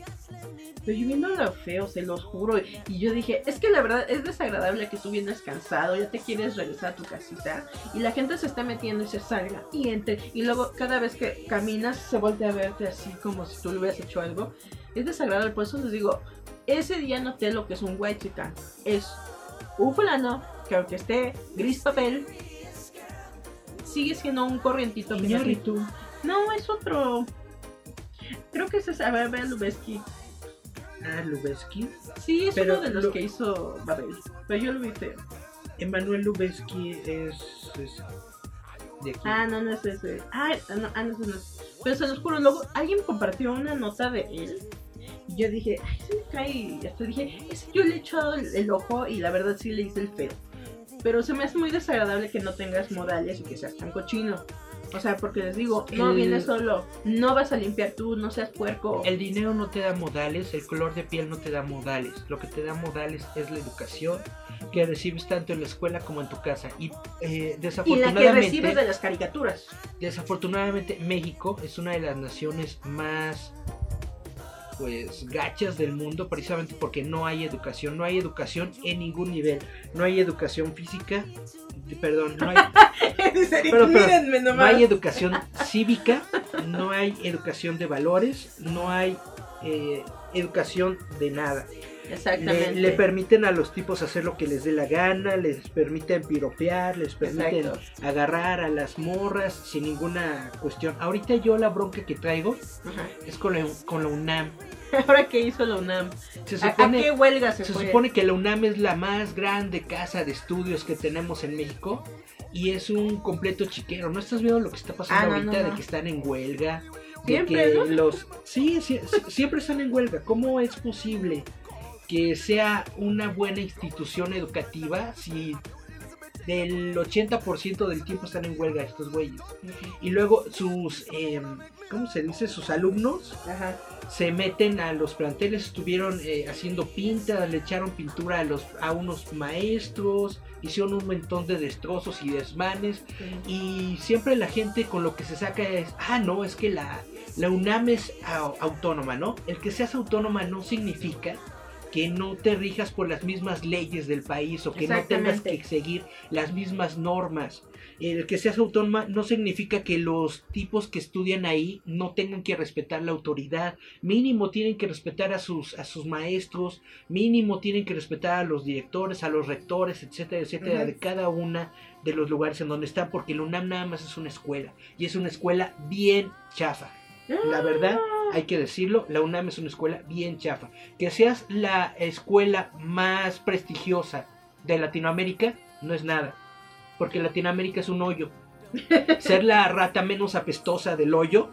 Pero yo viendo lo feo, se los juro. Y yo dije, es que la verdad es desagradable que tú vienes cansado, ya te quieres regresar a tu casita. Y la gente se está metiendo y se salga y entre. Y luego cada vez que caminas se voltea a verte así como si tú le hubieras hecho algo. Es desagradable, por eso les digo, ese día noté lo que es un white chicken. Es un fulano que aunque esté gris papel, sigue siendo un corrientito. no- Iñárritu. No, es otro. Creo que ese es Abel Lubeski. Ah, Lubeski. Sí, es Pero uno de los lo- que hizo Babel. Pero yo lo vi feo. Emanuel Lubezki es, es de aquí. Ah, no, no es ese. Ah, no, ah, no, no es. Pero se los juro, luego alguien compartió una nota de él. Y yo dije, ay, se me cae. Y hasta dije, ese yo le he echado el, el ojo y la verdad sí le hice el feo. Pero se me hace muy desagradable que no tengas modales y que seas tan cochino. O sea, porque les digo, no El- vienes solo, no vas a limpiar tú, no seas puerco. El dinero no te da modales, el color de piel no te da modales. Lo que te da modales es la educación que recibes tanto en la escuela como en tu casa. Y eh, y la que desafortunadamente, recibes de las caricaturas. desafortunadamente México es una de las naciones más pues gachas del mundo precisamente porque no hay educación, no hay educación en ningún nivel, no hay educación física, perdón, no hay, [laughs] Pero, pero, Mírenme no nomás. hay educación cívica, no hay educación de valores, no hay eh, educación de nada. Exactamente. le permiten a los tipos hacer lo que les dé la gana, les permiten piropear, les permiten Exacto. agarrar a las morras sin ninguna cuestión. Ahorita yo la bronca que traigo Ajá. es con la, con la UNAM. [laughs] Ahora que hizo la UNAM. Se ¿A, a supone, qué huelga se, se fue? supone que la UNAM es la más grande casa de estudios que tenemos en México y es un completo chiquero. ¿No estás viendo lo que está pasando Ah, no, ahorita no, de que están en huelga? De que los sí, siempre están en huelga. ¿Cómo es posible que sea una buena institución educativa si del 80% del tiempo están en huelga estos güeyes? Y luego sus em, ¿cómo se dice? sus alumnos Ajá. se meten a los planteles, estuvieron eh, haciendo pintas, le echaron pintura a, los, a unos maestros, hicieron un montón de destrozos y desmanes. Y siempre la gente con lo que se saca es, ah, no, es que la, la UNAM es au- autónoma, ¿no? El que seas autónoma no significa que no te rijas por las mismas leyes del país o que no tengas que seguir las mismas normas. El que seas autónoma no significa que los tipos que estudian ahí no tengan que respetar la autoridad. Mínimo tienen que respetar a sus, a sus maestros, mínimo tienen que respetar a los directores, a los rectores, etcétera, etcétera, de cada una de los lugares en donde están, porque la UNAM nada más es una escuela y es una escuela bien chafa. La verdad, hay que decirlo, la UNAM es una escuela bien chafa. Que seas la escuela más prestigiosa de Latinoamérica no es nada, porque Latinoamérica es un hoyo. [laughs] Ser la rata menos apestosa del hoyo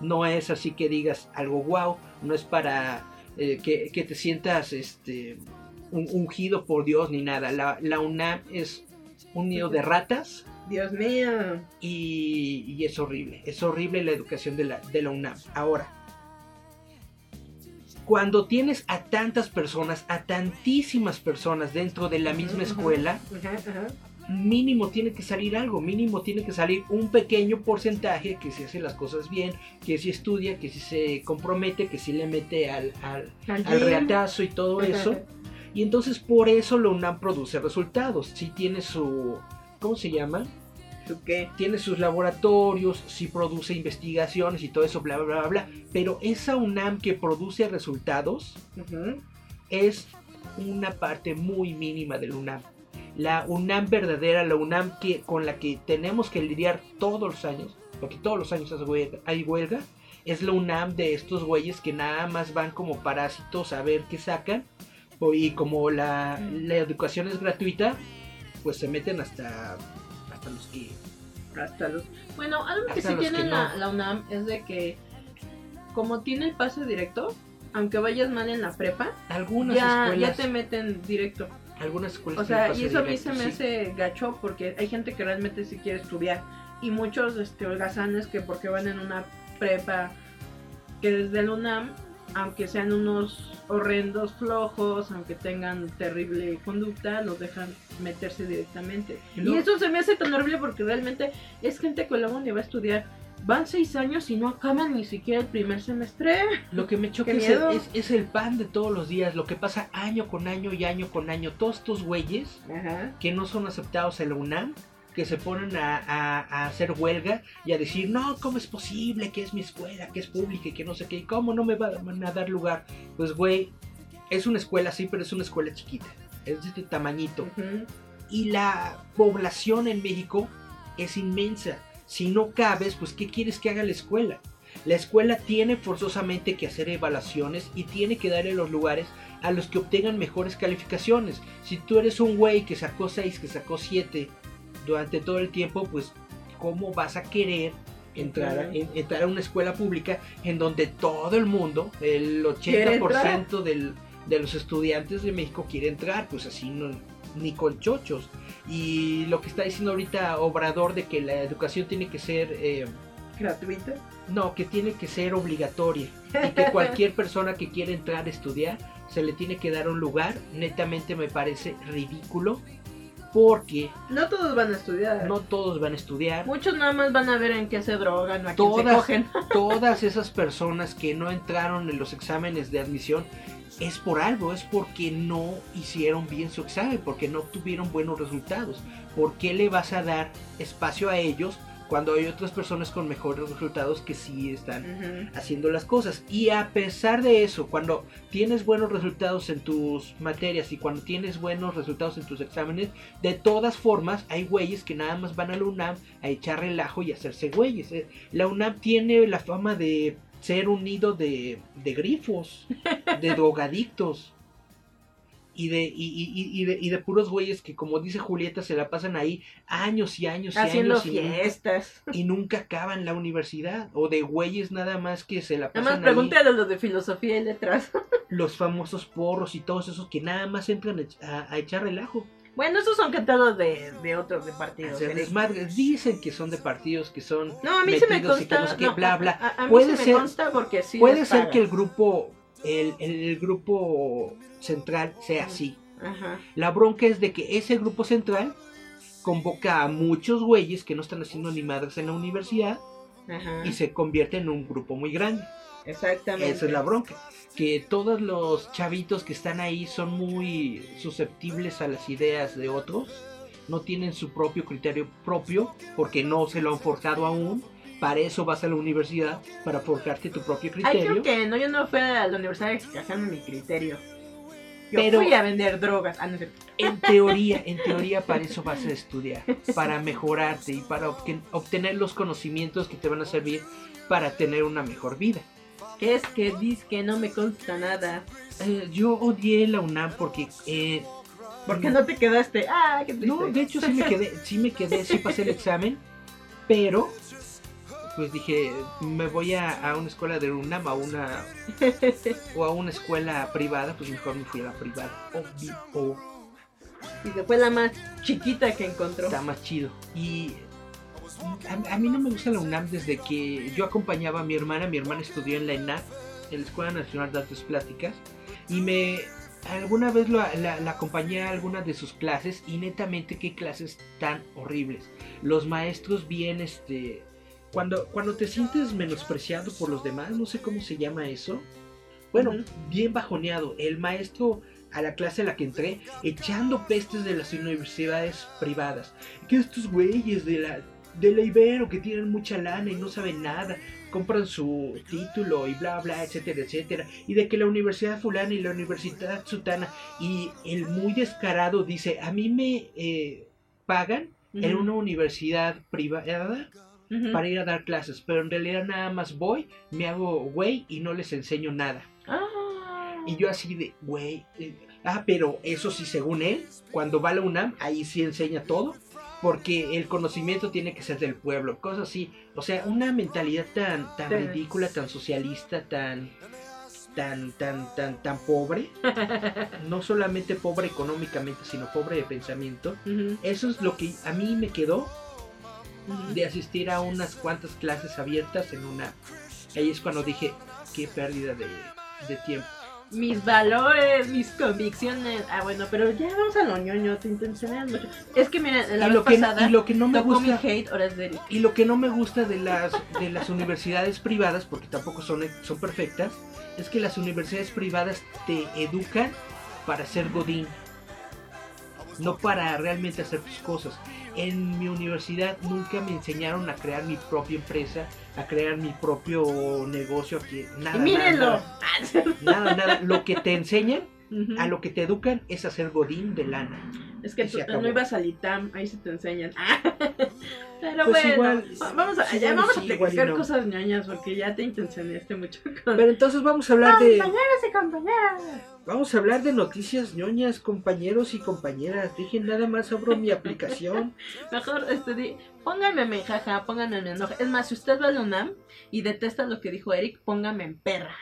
no es así que digas algo wow, no es para eh, que, que te sientas este un- ungido por Dios ni nada. La, la UNAM es un nido de ratas Dios mío. y, y es horrible. Es horrible la educación de la, de la UNAM. Ahora, cuando tienes a tantas personas, a tantísimas personas dentro de la misma escuela, mínimo tiene que salir algo, mínimo tiene que salir un pequeño porcentaje que si hace las cosas bien, que si estudia, que si se compromete, que si le mete al, al, al reatazo y todo eso. Y entonces por eso la UNAM produce resultados. Si tiene su... ¿Cómo se llama? ¿Tú qué? tiene sus laboratorios, sí produce investigaciones y todo eso, bla, bla, bla, bla. Pero esa UNAM que produce resultados Ujú. es una parte muy mínima del UNAM. La UNAM verdadera, la UNAM que, con la que tenemos que lidiar todos los años, porque todos los años hay huelga, es la UNAM de estos güeyes que nada más van como parásitos a ver qué sacan. Y como la, la educación es gratuita, pues se meten hasta, hasta los que Hasta los... Bueno, algo que sí tiene que la, no. la UNAM es de que como tiene el pase directo, aunque vayas mal en la prepa, algunas ya, ya escuelas te meten directo. algunas escuelas O sea, y eso a mí se me sí. hace gacho porque hay gente que realmente sí quiere estudiar. Y muchos este, holgazanes que porque van en una prepa que desde el UNAM, aunque sean unos horrendos flojos, aunque tengan terrible conducta, los dejan meterse directamente. Y eso se me hace tan horrible porque realmente es gente que luego ni va a estudiar. Van seis años y no acaban ni siquiera el primer semestre. Lo que me choca es es- es el pan de todos los días, lo que pasa año con año y año con año. Todos estos güeyes Ajá. que no son aceptados en la UNAM, que se ponen a, a- a hacer huelga y a decir, no, ¿cómo es posible que es mi escuela, que es pública y que no sé qué? ¿Cómo no me van a dar lugar? Pues, güey, es una escuela, sí, pero es una escuela chiquita. Es de este tamañito. Y la población en México es inmensa. Si no cabes, pues ¿qué quieres que haga la escuela? La escuela tiene forzosamente que hacer evaluaciones y tiene que darle los lugares a los que obtengan mejores calificaciones. Si tú eres un güey que sacó 6, que sacó 7 durante todo el tiempo, pues ¿cómo vas a querer entrar, a, en- entrar a una escuela pública en donde todo el mundo, el Quiere 80% del, de los estudiantes de México quiere entrar? Pues así no, ni con chochos. Y lo que está diciendo ahorita Obrador de que la educación tiene que ser... eh, ¿Gratuita? no, que tiene que ser obligatoria y que cualquier [laughs] persona que quiera entrar a estudiar se le tiene que dar un lugar, netamente me parece ridículo porque No todos van a estudiar. no todos van a estudiar. Muchos nada más van a ver en qué se drogan, a quién se Todas, cogen. [laughs] todas esas personas que no entraron en los exámenes de admisión es por algo, es porque no hicieron bien su examen, porque no obtuvieron buenos resultados. ¿Por qué le vas a dar espacio a ellos cuando hay otras personas con mejores resultados que sí están haciendo las cosas. Y a pesar de eso, cuando tienes buenos resultados en tus materias y cuando tienes buenos resultados en tus exámenes, de todas formas hay güeyes que nada más van a la UNAM a echar relajo y hacerse güeyes. Eh, La UNAM tiene la fama de ser un nido de, de grifos, de [laughs] drogadictos. Y de, y, y- y- de, y de puros güeyes que, como dice Julieta, se la pasan ahí años y años y Haciendo años nunca- fiestas. y nunca acaban la universidad o de güeyes nada más que se la Nada más pasan pregúntale a los de filosofía y letras. [laughs] los famosos porros y todos esos que nada más entran a, ech- a- a echar relajo Bueno, esos son cantados de, de otros de partidos. Eric. desmadre. dicen que son de partidos que son No, a mí se me y que consta. no bla, bla. A, a mí Puede se ser- me consta porque sí. puede ser que el grupo el, grupo central sea así Ajá. la bronca es de que ese grupo central convoca a muchos güeyes que no están haciendo ni madres en la universidad Ajá. y se convierte en un grupo muy grande Exactamente. Esa es la bronca. Que todos los chavitos que están ahí son muy susceptibles a las ideas de otros. No tienen su propio criterio propio porque no se lo han forjado aún. Para eso vas a la universidad, para forjarte tu propio Ay, criterio. creo que no, yo no fui a la universidad a mi criterio. Yo Pero- fui a vender drogas. Ah, no. En teoría, en teoría [laughs] para eso vas a estudiar. Para mejorarte y para obten- obtener los conocimientos que te van a servir para tener una mejor vida. ¿Qué es que dices que no me consta nada? Eh, yo odié la UNAM porque... eh, ¿Por qué no te quedaste? Ah, qué triste. No, de hecho sí me quedé, sí me quedé, sí pasé el [laughs] examen, pero pues dije, me voy a, a una escuela de UNAM, a una [laughs] o a una escuela privada, pues mejor me fui a la privada. Obvio, y se fue la más chiquita que encontró. está más chido. Y a, a mí no me gusta la UNAM desde que yo acompañaba a mi hermana, mi hermana estudió en la ENAP, en la Escuela Nacional de Artes Plásticas, y me alguna vez lo- la, la acompañé a alguna de sus clases y netamente qué clases tan horribles. Los maestros bien este cuando cuando te sientes menospreciado por los demás, no sé cómo se llama eso. Bueno, bien bajoneado. El maestro a la clase a la que entré echando pestes de las universidades privadas. Que estos güeyes de la de la Ibero que tienen mucha lana y no saben nada, compran su título y bla bla, etcétera, etcétera, y de que la universidad fulana y la universidad sutana y el muy descarado dice, a mí me eh, pagan en una universidad privada Para ir a dar clases, pero en realidad nada más voy, me hago güey y no les enseño nada. Ah. Y yo así de, güey, eh, ah, pero eso sí, según él, cuando va a la UNAM, ahí sí enseña todo, porque el conocimiento tiene que ser del pueblo, cosas así. O sea, una mentalidad tan, tan Sí. ridícula, tan socialista, tan, tan, tan, tan, tan pobre. [laughs] No solamente pobre económicamente, sino pobre de pensamiento. Eso es lo que a mí me quedó. De asistir a unas cuantas clases abiertas en una. Ahí es cuando dije, qué pérdida de, de tiempo. Mis valores, mis convicciones. Ah, bueno, pero ya vamos a lo ñoño, te intencionas mucho. Es que mira, la y, vez lo que, pasada y lo que no me mi hate, ahora es de y lo que no me gusta de las de las universidades privadas porque tampoco son son perfectas es que las universidades privadas te educan para ser godín no para realmente hacer tus cosas en mi universidad nunca me enseñaron a crear mi propia empresa a crear mi propio negocio aquí. Nada y mírenlo. nada, nada. Nada lo que te enseñan A lo que te educan es a ser godín de lana Es que tú no ibas al ITAM, ahí se te enseñan. [laughs] Pero Pues bueno, igual, vamos a, sí, ya vamos sí, a platicar no. cosas ñoñas porque ya te intencionaste mucho con Pero entonces vamos a hablar de compañeros y compañeras. vamos a hablar de noticias ñoñas, compañeros y compañeras. Dejen nada más abro mi aplicación. [laughs] Mejor, este, di, pónganme en jaja, pónganme en enojo. Es más, si usted va a la UNAM y detesta lo que dijo Eric, póngame en perra.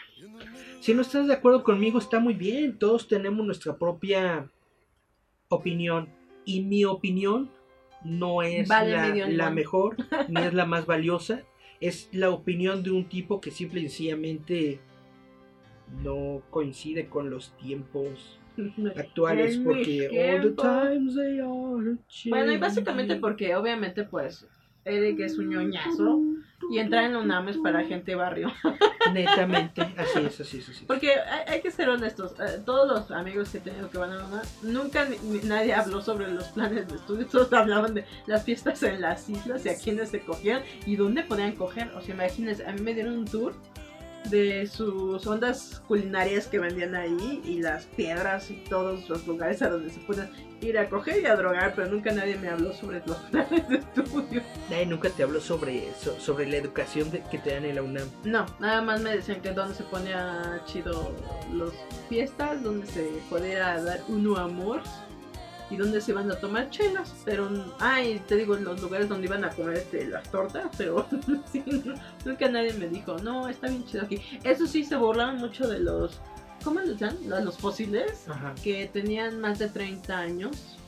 Si no estás de acuerdo conmigo, está muy bien. Todos tenemos nuestra propia opinión. Y mi opinión no es Vale la, mejor, [laughs] ni es la más valiosa. Es la opinión de un tipo que simple y sencillamente no coincide con los tiempos actuales. En Porque mis all the tiempos. times they are Bueno, y básicamente porque obviamente pues Eric es un ñoñazo y entrar en UNAM es para gente barrio. [laughs] Netamente, así es, así es, así es. Porque hay, hay que ser honestos, eh, todos los amigos que he tenido que van a UNAM, nunca ni- ni- nadie habló sobre los planes de estudio, [laughs] todos hablaban de las fiestas en las islas y a quiénes se cogían y dónde podían coger. O sea, imagínense, a mí me dieron un tour de sus ondas culinarias que vendían ahí y las piedras y todos los lugares a donde se pueden ir a coger y a drogar, pero nunca nadie me habló sobre los [laughs] planes de estudio. Nadie nunca te habló sobre eso, sobre la educación de- que te dan en la UNAM. No, nada más me decían que donde se ponía chido los fiestas, donde se podía dar uno amor y donde se iban a tomar chelas, pero ay, te digo los lugares donde iban a comer este, las tortas, [laughs] pero sí, nunca nadie me dijo, no, está bien chido aquí. Eso sí se burlaban mucho de los ¿cómo les dan? Los los fósiles Ajá. que tenían más de 30 años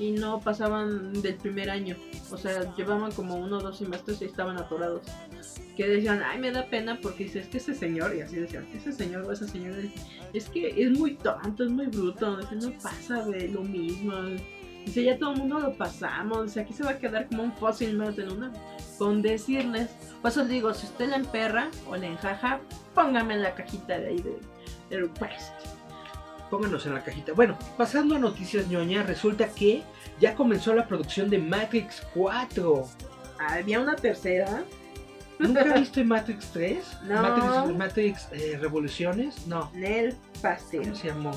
y no pasaban del primer año. O sea, llevaban como uno o dos semestres y estaban atorados. Que decían, ay, me da pena porque dice, es que ese señor, y así decían, ese señor o esa señora, es que es muy tonto, es muy bruto, dice, no pasa de lo mismo. Dice, ya todo el mundo lo pasamos, dice, aquí se va a quedar como un fósil más de luna. Con decirles, pues os digo, si usted la emperra o la enjaja, póngame en la cajita de ahí de, de request. Pónganos en la cajita. Bueno, pasando a noticias ñoñas, resulta que ya comenzó la producción de Matrix 4. Había una tercera. ¿Nunca [laughs] viste Matrix 3? No. Matrix, Matrix eh, Revoluciones? No. Nel pastel. ¿Cómo se llamó?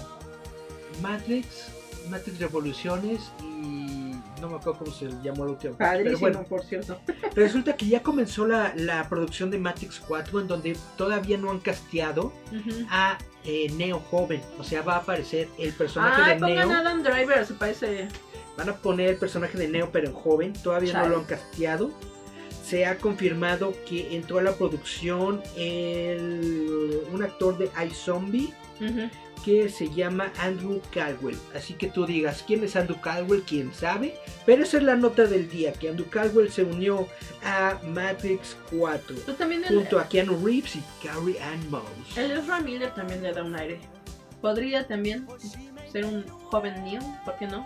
Matrix, Matrix Revoluciones y no me acuerdo cómo se llamó la última. parte, Pero Padrísimo, bueno, por cierto. [laughs] resulta que ya comenzó la, la producción de Matrix 4 en donde todavía no han casteado a eh, Neo joven. O sea, va a aparecer el personaje Ay, de pongan Neo. a Adam Driver, se parece. Van a poner el personaje de Neo pero en joven, todavía no lo han casteado. Se ha confirmado que entró a la producción el, un actor de iZombie Ujú. Que se llama Andrew Caldwell. Así que tú digas, ¿quién es Andrew Caldwell? ¿Quién sabe? Pero esa es la nota del día, que Andrew Caldwell se unió a Matrix 4 Pues también el, junto a Keanu Reeves y Carrie Ann Moss. el Ezra Miller también le da un aire. Podría también ser un joven Neo, ¿por qué no?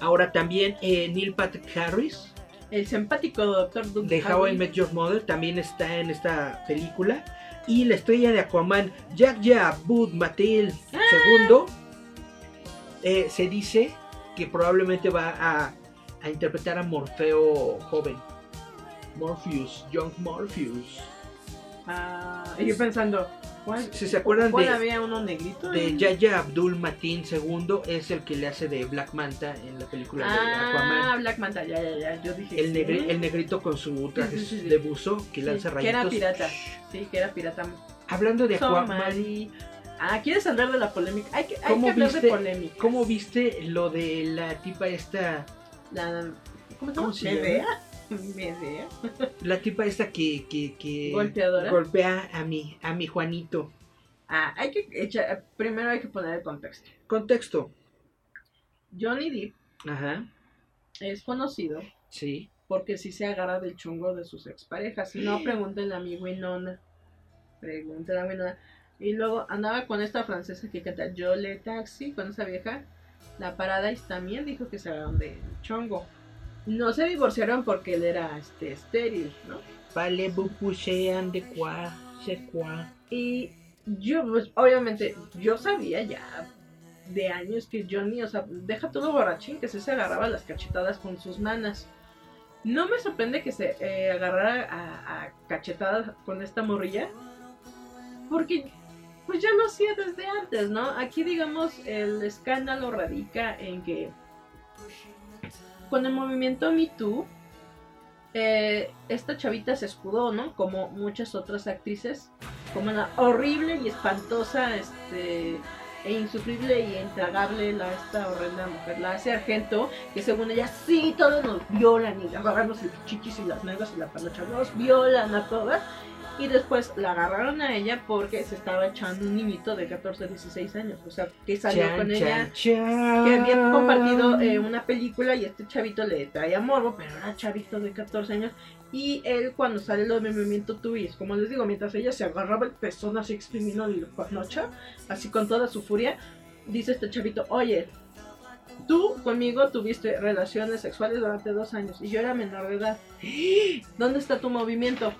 Ahora también eh, Neil Patrick Harris El simpático doctor Doug de How I. Met Your Mother también está en esta película. Y la estrella de Aquaman, Jack Abud Matel segundo, eh, se dice que probablemente va a, interpretar a Morfeo joven. Morpheus, Young Morpheus. Ah, pensando, ¿cuál, Si se acuerdan cuál de, había uno negrito? de Yaya Abdul Mateen II, es el que le hace de Black Manta en la película de Ah, Aquaman. Black Manta, ya, ya, ya. Yo dije. El, negri- el negrito con su traje Sí, sí, sí. de buzo que lanza que rayitos. era pirata. Sí, que era pirata. Hablando de Aquaman. Ah, ¿quieres hablar de la polémica? Hay que, hay ¿Cómo que hablar viste- de polémica. ¿cómo viste lo de la tipa esta? La, ¿Cómo se ¿Cómo llama? [laughs] La tipa esta que, que, que ¿Golpeadora? golpea a mi, a mi Juanito. Ah, hay que echar, primero hay que poner el contexto. Contexto. Johnny Depp Ajá, es conocido sí. porque sí se agarra del chungo de sus exparejas. Si no, [gasps] pregúntenle a mi Winona. Pregúntenle a Winona. Y luego andaba con esta francesa que canta Yo le taxi, con esa vieja. La Paradise también dijo que se agarraron del chongo. No se divorciaron porque él era este, estéril, ¿no? Vale, bupuchean de cuá, se cuá. Y yo, pues, obviamente, yo sabía ya de años que Johnny, o sea, deja todo borrachín, que sí se agarraba las cachetadas con sus manas. No me sorprende que se eh, agarrara a, a cachetadas con esta morrilla, porque pues ya lo hacía desde antes, ¿no? Aquí, digamos, el escándalo radica en que con el movimiento Me Too, eh, esta chavita se escudó, ¿no? Como muchas otras actrices, como la horrible y espantosa, este, e insufrible y intragable la esta horrenda mujer, la hace Argento, que según ella sí todos nos violan y agarramos el chichis y las negras y la panocha, nos violan a todas. Y después la agarraron a ella porque se estaba echando un niñito de 14, 16 años. O sea, que salió Chan, con ella, chan, chan. que había compartido eh, una película y este chavito le traía morbo, pero era chavito de 14 años. Y él cuando sale lo de movimiento Twist, como les digo, mientras ella se agarraba el pezón así exprimiendo la panocha, así con toda su furia, dice este chavito, oye, tú conmigo tuviste relaciones sexuales durante dos años y yo era menor de edad. [gasps] ¿Dónde está tu movimiento?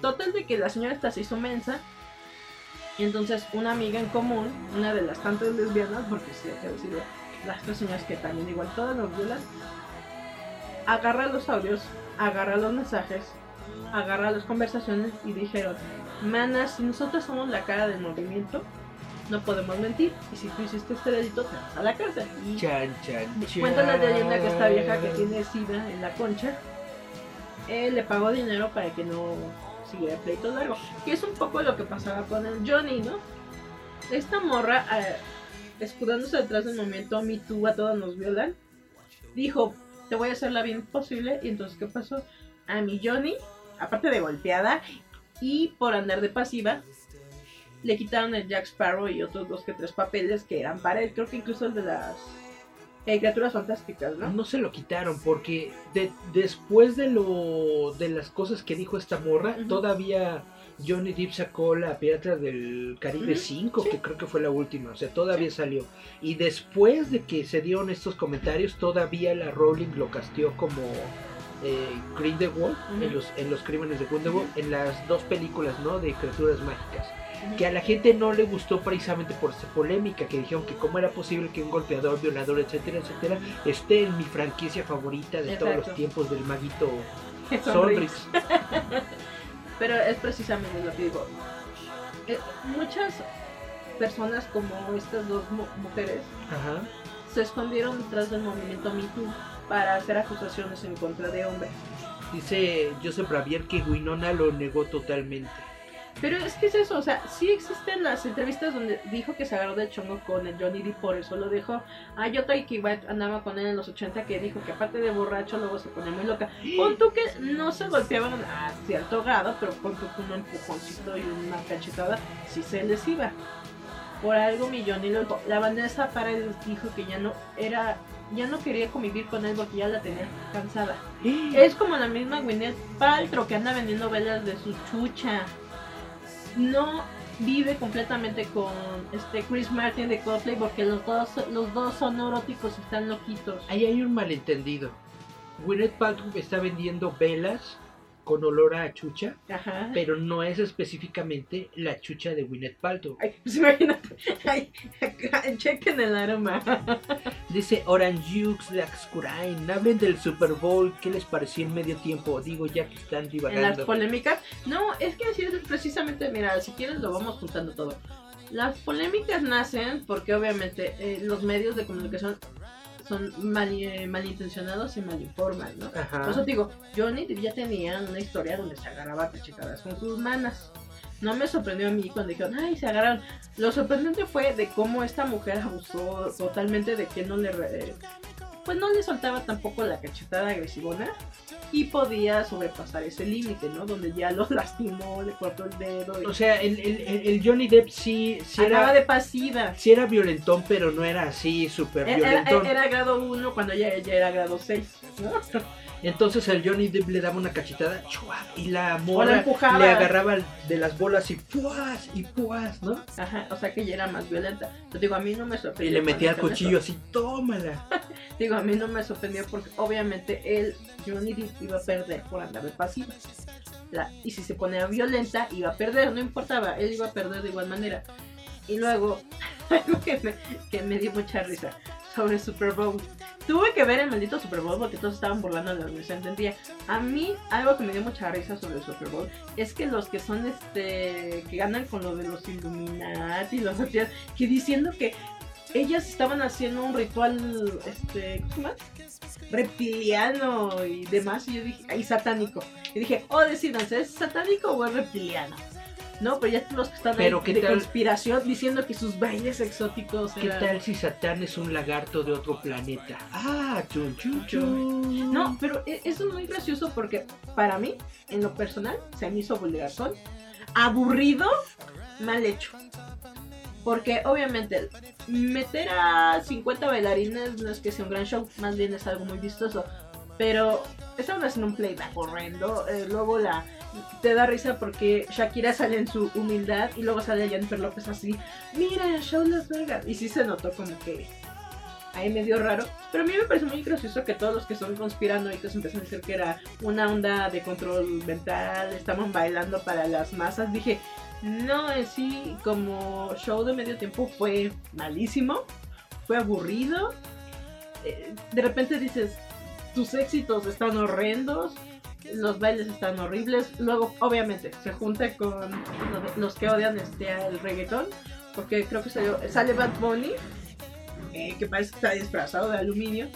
Total de que la señora esta se hizo mensa. Y entonces una amiga en común, una de las tantas lesbianas, porque sí hay que decirlo, las tres señoras que también igual todas nos violan, agarra los audios, agarra los mensajes, agarra las conversaciones y dijeron, mana, si nosotros somos la cara del movimiento, no podemos mentir. Y si tú hiciste este delito, te vas a la cárcel. Y Chan, chan, chan. Cuenta la leyenda que esta vieja que tiene sida en la concha eh, le pagó dinero para que no siguiera el pleito largo. Que es un poco lo que pasaba con el Johnny, ¿no? Esta morra, eh, escudándose detrás del momento Me Too, a todos nos violan, dijo, te voy a hacer la bien posible. Y entonces, ¿qué pasó? A mi Johnny, aparte de golpeada y por andar de pasiva, le quitaron el Jack Sparrow y otros dos que tres papeles que eran para él. Creo que incluso el de las eh, criaturas fantásticas, ¿no? No se lo quitaron porque de- después de lo de las cosas que dijo esta morra, todavía Johnny Depp sacó la Piratas del Caribe Ujú, 5, sí. que creo que fue la última, o sea, todavía salió. Y después de que se dieron estos comentarios, todavía la Rowling lo casteó como eh, Grindelwald en, los, en los crímenes de Grindelwald, en las dos películas, ¿no? De criaturas mágicas. Que a la gente no le gustó precisamente por esa polémica, que dijeron que cómo era posible que un golpeador, violador, etcétera, etcétera, esté en mi franquicia favorita de todos los tiempos del maguito [laughs] Sonrix. [laughs] Pero es precisamente lo que digo. Eh, muchas personas como estas dos mu- mujeres Ajá. se escondieron detrás del movimiento Me Too para hacer acusaciones en contra de hombres. Dice Joseph Ravier que Winona lo negó totalmente. Pero es que es eso, o sea, sí existen las entrevistas donde dijo que se agarró de chongo con el Johnny Depp, por eso lo dejó. Ah, yo que andaba con él en los 80 que dijo que aparte de borracho luego se ponía muy loca. Pon tú que no se golpeaban a cierto grado, pero pon tú que un empujoncito y una cachetada sí se les iba. Por algo mi Johnny lo dijo. La Vanessa Paredes dijo que ya no era, ya no quería convivir con él porque ya la tenía cansada. [gasps] Es como la misma Gwyneth Paltrow que anda vendiendo velas de su chucha. No vive completamente con este Chris Martin de Coldplay porque los dos, los dos son neuróticos y están loquitos. Ahí hay un malentendido. Gwyneth Paltrow está vendiendo velas con olor a chucha, Ajá. pero no es específicamente la chucha de Gwyneth Paltrow. Ay, [laughs] pues imagínate. Ay, chequen el aroma. Dice Orange Jukes Laxcurain, hablen del Super Bowl, ¿qué les pareció en medio tiempo? Digo, ya que están En las divagando. polémicas. No, es que así es precisamente, mira, si quieres lo vamos juntando todo. Las polémicas nacen porque obviamente eh, los medios de comunicación son mal, eh, malintencionados y malinforman, ¿no? Ajá. Por eso digo, Johnny ya tenía una historia donde se agarraba a cachetadas con sus manas. No me sorprendió a mí cuando dijeron, ay, se agarraron. Lo sorprendente fue de cómo esta mujer abusó totalmente de que no le... pues no le soltaba tampoco la cachetada agresivona y podía sobrepasar ese límite, ¿no? Donde ya lo [laughs] lastimó, le cortó el dedo y O sea, el, el- el- Johnny Depp sí, sí era, de pasiva. sí era violentón, pero no era así súper Era, era- violentón. era grado 1 cuando ya, ya era grado 6, ¿no? Entonces el Johnny Depp le daba una cachetada ¡chua! y la la morra empujaba. le agarraba de las bolas y ¡puas! y ¡puas! ¿no? Ajá, o sea que ya era más violenta. Te digo, a mí no me Y sorprendió. le metía el cuchillo así, tómala. [laughs] Digo, a mí no me sorprendió porque obviamente él, Johnny Depp, iba a perder por andar de pasiva. La- y si se ponía violenta, iba a perder, no importaba, él iba a perder de igual manera. Y luego, [laughs] algo que me, que me dio mucha risa sobre Super Bowl. tuve que ver el maldito Super Bowl porque todos estaban burlando de la universidad. Entendía. A mí, algo que me dio mucha risa sobre el Super Bowl es que los que son este. que ganan con lo de los Illuminati, los asociados, que diciendo que ellas estaban haciendo un ritual, este, ¿cómo llama? Reptiliano y demás. Y yo dije, y satánico. Y dije, oh, decídanse, ¿es satánico o es reptiliano? No, pero ya los que están Pero ahí ¿qué de tal? conspiración diciendo que sus bailes exóticos ¿Qué eran- tal si Satán es un lagarto de otro planeta? Ah, chun chun chun. No, pero e- eso es muy gracioso porque para mí, en lo personal, se me hizo vulgarzón, aburrido, mal hecho. Porque obviamente meter a 50 bailarines no es que sea un gran show, más bien es algo muy vistoso. Pero estaban haciendo un playback horrendo. eh, luego la te da risa porque Shakira sale en su humildad y luego sale Jennifer López así. Mira, el show Las Vegas. Y sí se notó como que ahí medio raro. Pero a mí me parece muy gracioso que todos los que son conspiranoicos empiezan a decir que era una onda de control mental, estaban bailando para las masas. Dije, no, en sí, como show de medio tiempo fue malísimo, fue aburrido. Eh, De repente dices, tus éxitos están horrendos, los bailes están horribles. Luego, obviamente, se junta con los- que odian este el reggaetón, porque creo que salió- sale Bad Bunny, eh, que parece que está disfrazado de aluminio.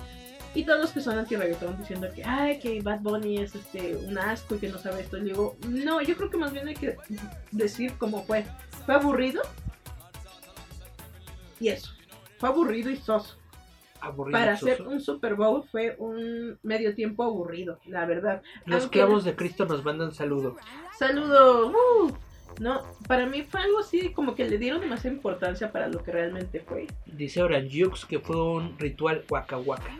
Y todos los que son anti-reggaetón diciendo que, ay, que Bad Bunny es este, un asco y que no sabe esto. Y digo, no, yo creo que más bien hay que decir cómo fue. Fue aburrido. Y eso. Fue aburrido y soso. Aburrido, Para hacer un Super Bowl fue un medio tiempo aburrido, la verdad. Los Aunque- clavos de Cristo nos mandan saludo. Saludos. ¡uh! No, para mí fue algo así como que le dieron demasiada importancia para lo que realmente fue. Dice Oranjux que fue un ritual waka waka.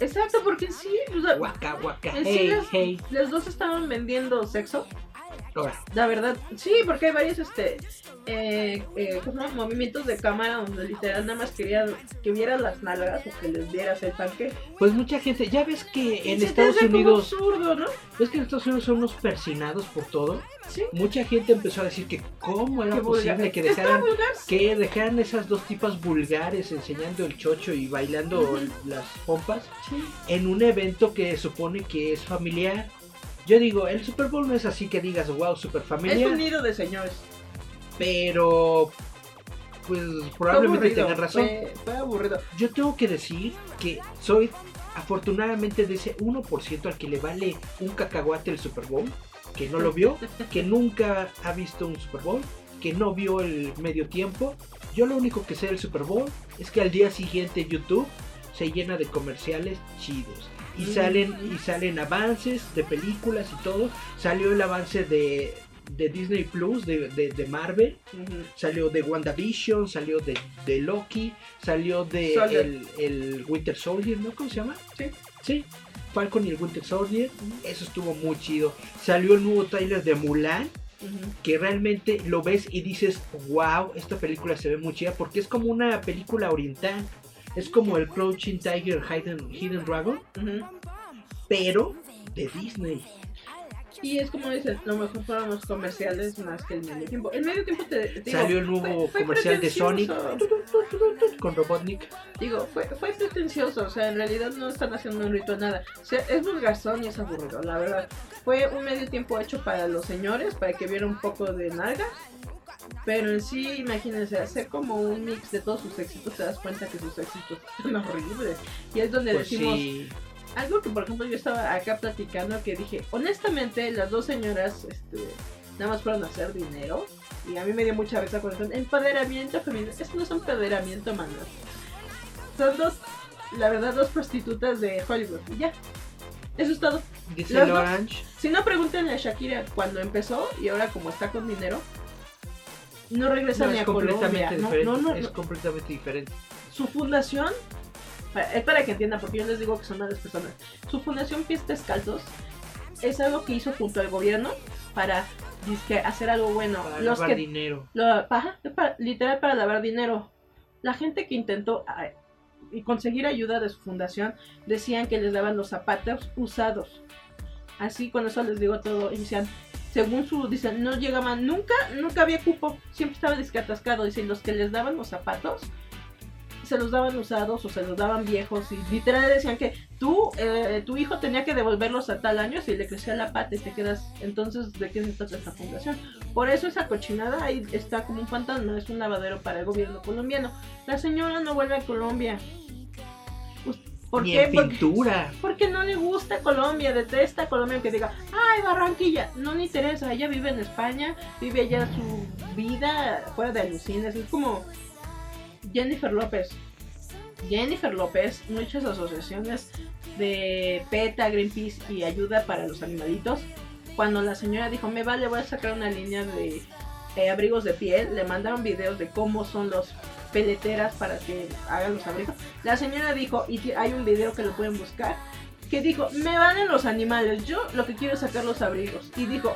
Exacto, porque sí, o sea, Waka waka. en sí Hey, las, hey. las dos estaban vendiendo sexo. La verdad, sí, porque hay varios este eh, eh, movimientos de cámara donde literal nada más querían que vieras las nalgas o que les dieras el panque. pues mucha gente, ya ves que en Estados Unidos, absurdo, ¿no? ves que en Estados Unidos son unos persinados por todo. Sí. Mucha gente empezó a decir que cómo era vulgar. posible que dejaran que dejaran esas dos tipas vulgares enseñando el chocho y bailando las pompas sí. en un evento que supone que es familiar. Yo digo, el Super Bowl no es así que digas, wow, super Es familiar, un nido de señores. pero pues probablemente tengan razón. Fue, fue aburrido. Yo tengo que decir que soy afortunadamente de ese 1% al que le vale un cacahuate el Super Bowl, que no lo vio, [laughs] que nunca ha visto un Super Bowl, que no vio el medio tiempo. Yo lo único que sé del Super Bowl es que al día siguiente YouTube se llena de comerciales chidos. Y salen, y salen avances de películas y todo. Salió el avance de, de Disney Plus, de, de- de Marvel. Salió de WandaVision, salió de, de Loki, salió de el, el Winter Soldier, ¿no? ¿Cómo se llama? Sí. Sí. Falcon y el Winter Soldier. Eso estuvo muy chido. Salió el nuevo trailer de Mulan, que realmente lo ves y dices, wow, esta película se ve muy chida, porque es como una película oriental. Es como el Crouching Tiger, Hidden, Hidden Dragon, pero de Disney. Y es como dices, lo mejor fueron los comerciales más que el medio tiempo. El medio tiempo te, te digo, Salió el nuevo fue- fue comercial de Sonic con Robotnik. Digo, fue, fue pretencioso, o sea, en realidad no están haciendo un ritual nada. O sea, es vulgarzón y es aburrido, la verdad. Fue un medio tiempo hecho para los señores, para que viera un poco de nalgas. Pero en sí, imagínense, hacer como un mix de todos sus éxitos, te das cuenta que sus éxitos [laughs] son horribles. Y es donde Pues decimos, sí. algo que por ejemplo yo estaba acá platicando que dije, honestamente las dos señoras este, nada más fueron a hacer dinero y a mí me dio mucha risa cuando dicen empoderamiento femenino. Esto no es empoderamiento, mano. Son dos, la verdad, dos prostitutas de Hollywood. Y ya. Eso es todo. Dice Orange. Si no, pregúntenle a Shakira cuando empezó y ahora como está con dinero. No regresa No, ni a Colombia. completamente No, no, no, es completamente diferente. Su fundación, para- es para que entiendan, porque yo les digo que son malas personas. Su fundación Pies Descalzos es algo que hizo junto al gobierno para dizque, hacer algo bueno. Para Los lavar que, dinero. lo- para- literal para lavar dinero. La gente que intentó y conseguir ayuda de su fundación decían que les daban los zapatos usados. Así con eso les digo todo. Y decían, según su, dicen, no llegaban nunca, nunca había cupo. Siempre estaba disque atascado. Dicen, los que les daban los zapatos se los daban usados o se los daban viejos y literal decían que tú, eh, tu hijo tenía que devolverlos a tal año si le crecía la pata y te quedas, entonces, ¿de qué se trata esta fundación? Por eso esa cochinada ahí está como un fantasma, es un lavadero para el gobierno colombiano. La señora no vuelve a Colombia. ¿Por Ni qué? en Porque- pintura. [laughs] porque no le gusta Colombia, detesta Colombia, que diga, ay, Barranquilla, no le interesa, ella vive en España, vive allá su vida fuera de alucines, es como Jennifer López. Jennifer López, muchas asociaciones de PETA, Greenpeace y ayuda para los animalitos, cuando la señora dijo, me vale, voy a sacar una línea de eh, abrigos de piel, le mandaron videos de cómo son los peleteras para que hagan los abrigos. La señora dijo, y hay un video que lo pueden buscar, que dijo, me valen los animales, yo lo que quiero es sacar los abrigos. Y dijo,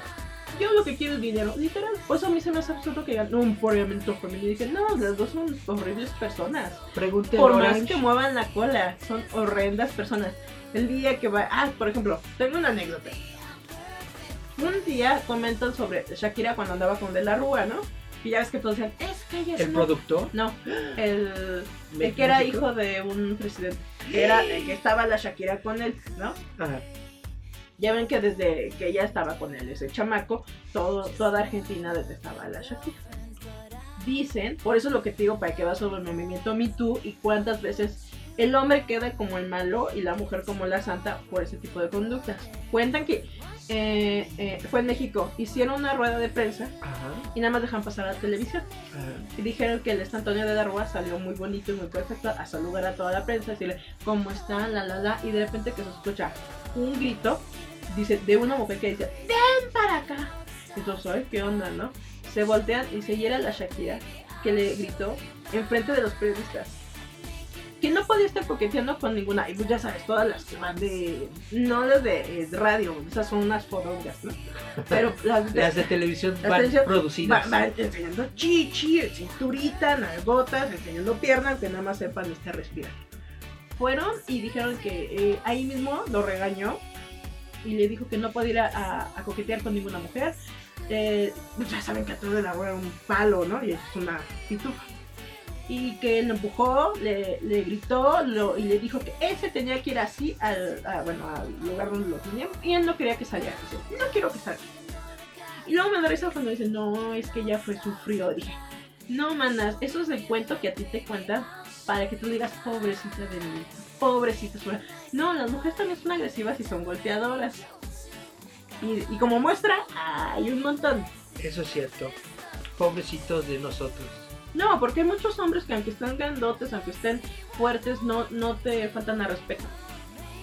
yo lo que quiero es dinero, literal. Pues a mí se me hace absurdo que no, un empoderamiento femenino. Y dije, no, las dos son horribles personas. Pregúntale Por más que muevan la cola, son horrendas personas. El día que va, ah, por ejemplo, tengo una anécdota. Un día comentan sobre Shakira cuando andaba con De la Rúa, ¿no? Y ya ves que todos decían, es que ella es El una productor. no, el, [gasps] el que era hijo de un presidente. Que era el [gasps] que estaba la Shakira con él, ¿no? Ajá. Ya ven que desde que ella estaba con él, ese chamaco, todo, toda Argentina detestaba a la Shakira. Dicen, por eso lo que te digo para que va sobre el movimiento Me Too y cuántas veces el hombre queda como el malo y la mujer como la santa por ese tipo de conductas. Cuentan que eh, eh, fue en México, hicieron una rueda de prensa Ajá. y nada más dejan pasar a la televisión. Ajá. Y dijeron que el este Antonio de la Rúa salió muy bonito y muy perfecto a saludar a toda la prensa, decirle cómo están, la la la, y de repente que se escucha un grito, dice, de una mujer que dice, ven para acá. Entonces, ay, ¿qué onda, no? Se voltean y se hiera la Shakira, que le gritó enfrente de los periodistas. Que no podía estar coqueteando con ninguna, y pues ya sabes, todas las que van de, no las de eh, radio, esas son unas fodongas, ¿no? Pero [laughs] las de, Las de televisión Las van televisión- producidas. Va- van enseñando chichi, cinturita, nalgotas, enseñando piernas, que nada más sepan este respirar. Fueron y dijeron que eh, ahí mismo lo regañó y le dijo que no podía ir a, a- a coquetear con ninguna mujer. Eh, pues ya saben que a todo le un palo, ¿no? Y es una pitufa. Y que lo empujó, le, gritó y le dijo que él se tenía que ir así al, bueno, al lugar donde lo tenían y él no quería que saliera. Dice, no quiero que salga. Y luego me da risa cuando dicen, no, es que ya fue sufrido. Dije, no, manas, eso es el cuento que a ti te cuentan para que tú digas, pobrecita de mí, pobrecita suya. No, las mujeres también son agresivas y son golpeadoras. Y, y como muestra, hay un montón. Eso es cierto. Pobrecitos de nosotros. No, porque hay muchos hombres que aunque estén grandotes, aunque estén fuertes, no, no te faltan a respeto.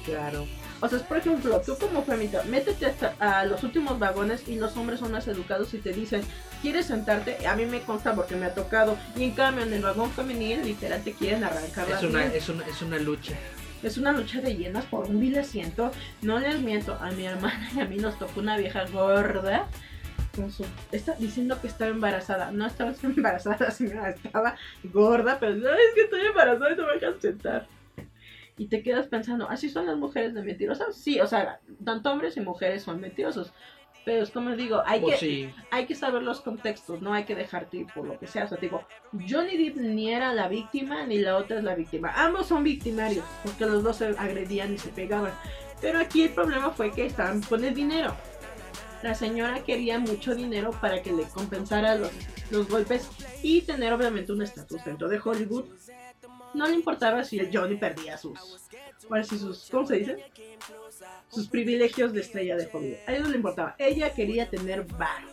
Claro. O sea, es por ejemplo, tú como femita, métete hasta a los últimos vagones y los hombres son más educados y te dicen, ¿quieres sentarte? A mí me consta porque me ha tocado. Y en cambio, en el vagón femenil, literal, te quieren arrancar Es la una, es, una, es una lucha. Es una lucha de llenas por un vil asiento. No les miento, a mi hermana y a mí nos tocó una vieja gorda. Con su, está diciendo que estaba embarazada. No estaba [laughs] embarazada, señora estaba gorda, pero no, es que estoy embarazada y no me dejan sentar. Y te quedas pensando, ¿así son las mujeres de mentirosas? Sí, o sea, tanto hombres y mujeres son mentirosos. Pero es como digo, hay Pues que, sí. hay que saber los contextos, no hay que dejarte ir por lo que sea. O sea, digo, Johnny Depp ni era la víctima ni la otra es la víctima. Ambos son victimarios, porque los dos se agredían y se pegaban. Pero aquí el problema fue que estaban con el dinero. La señora quería mucho dinero para que le compensara los, los golpes y tener obviamente un estatus dentro de Hollywood. No le importaba si el Johnny perdía sus, sus, ¿cómo se dice? Sus privilegios de estrella de Hollywood. A ella no le importaba. Ella quería tener bar.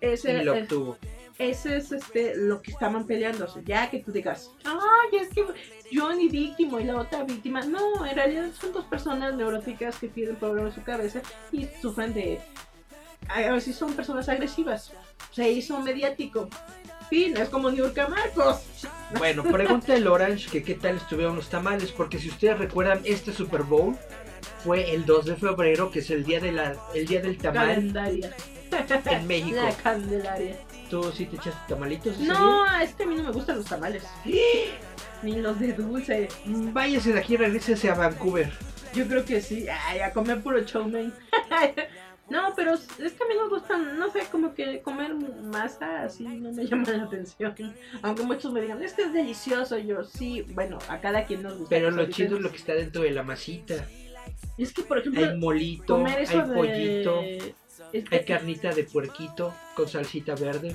Ese, Y lo obtuvo. Ese es este lo que estaban sea, ya que tú digas, ay, es que Johnny víctima y la otra víctima. No, en realidad son dos personas neuróticas que tienen problemas en su cabeza y sufren de. A ver si son personas agresivas. Se hizo mediático. Fin, es como Niurka Marcos. Bueno, pregúntale a Orange que qué tal estuvieron los tamales, porque si ustedes recuerdan, este Super Bowl fue el 2 de febrero, que es el día de la, el día del tamal Calendaria. en México. La Candelaria. ¿Tú sí te echaste tamalitos No, es que a mí no me gustan los tamales. Ni los de dulce. día? Váyase de aquí, regrésese a Vancouver. Yo creo que sí. Ay, a comer puro chow mein. [laughs] No, pero es que a mí me gusta, no sé, como que comer masa así no me llama la atención. Aunque muchos me digan, es que es delicioso. Yo sí, bueno, a cada quien nos gusta. Pero lo chido es lo que está dentro de la masita. Es que, por ejemplo, Hay molito, comer hay de... pollito, es que- hay carnita de puerquito con salsita verde.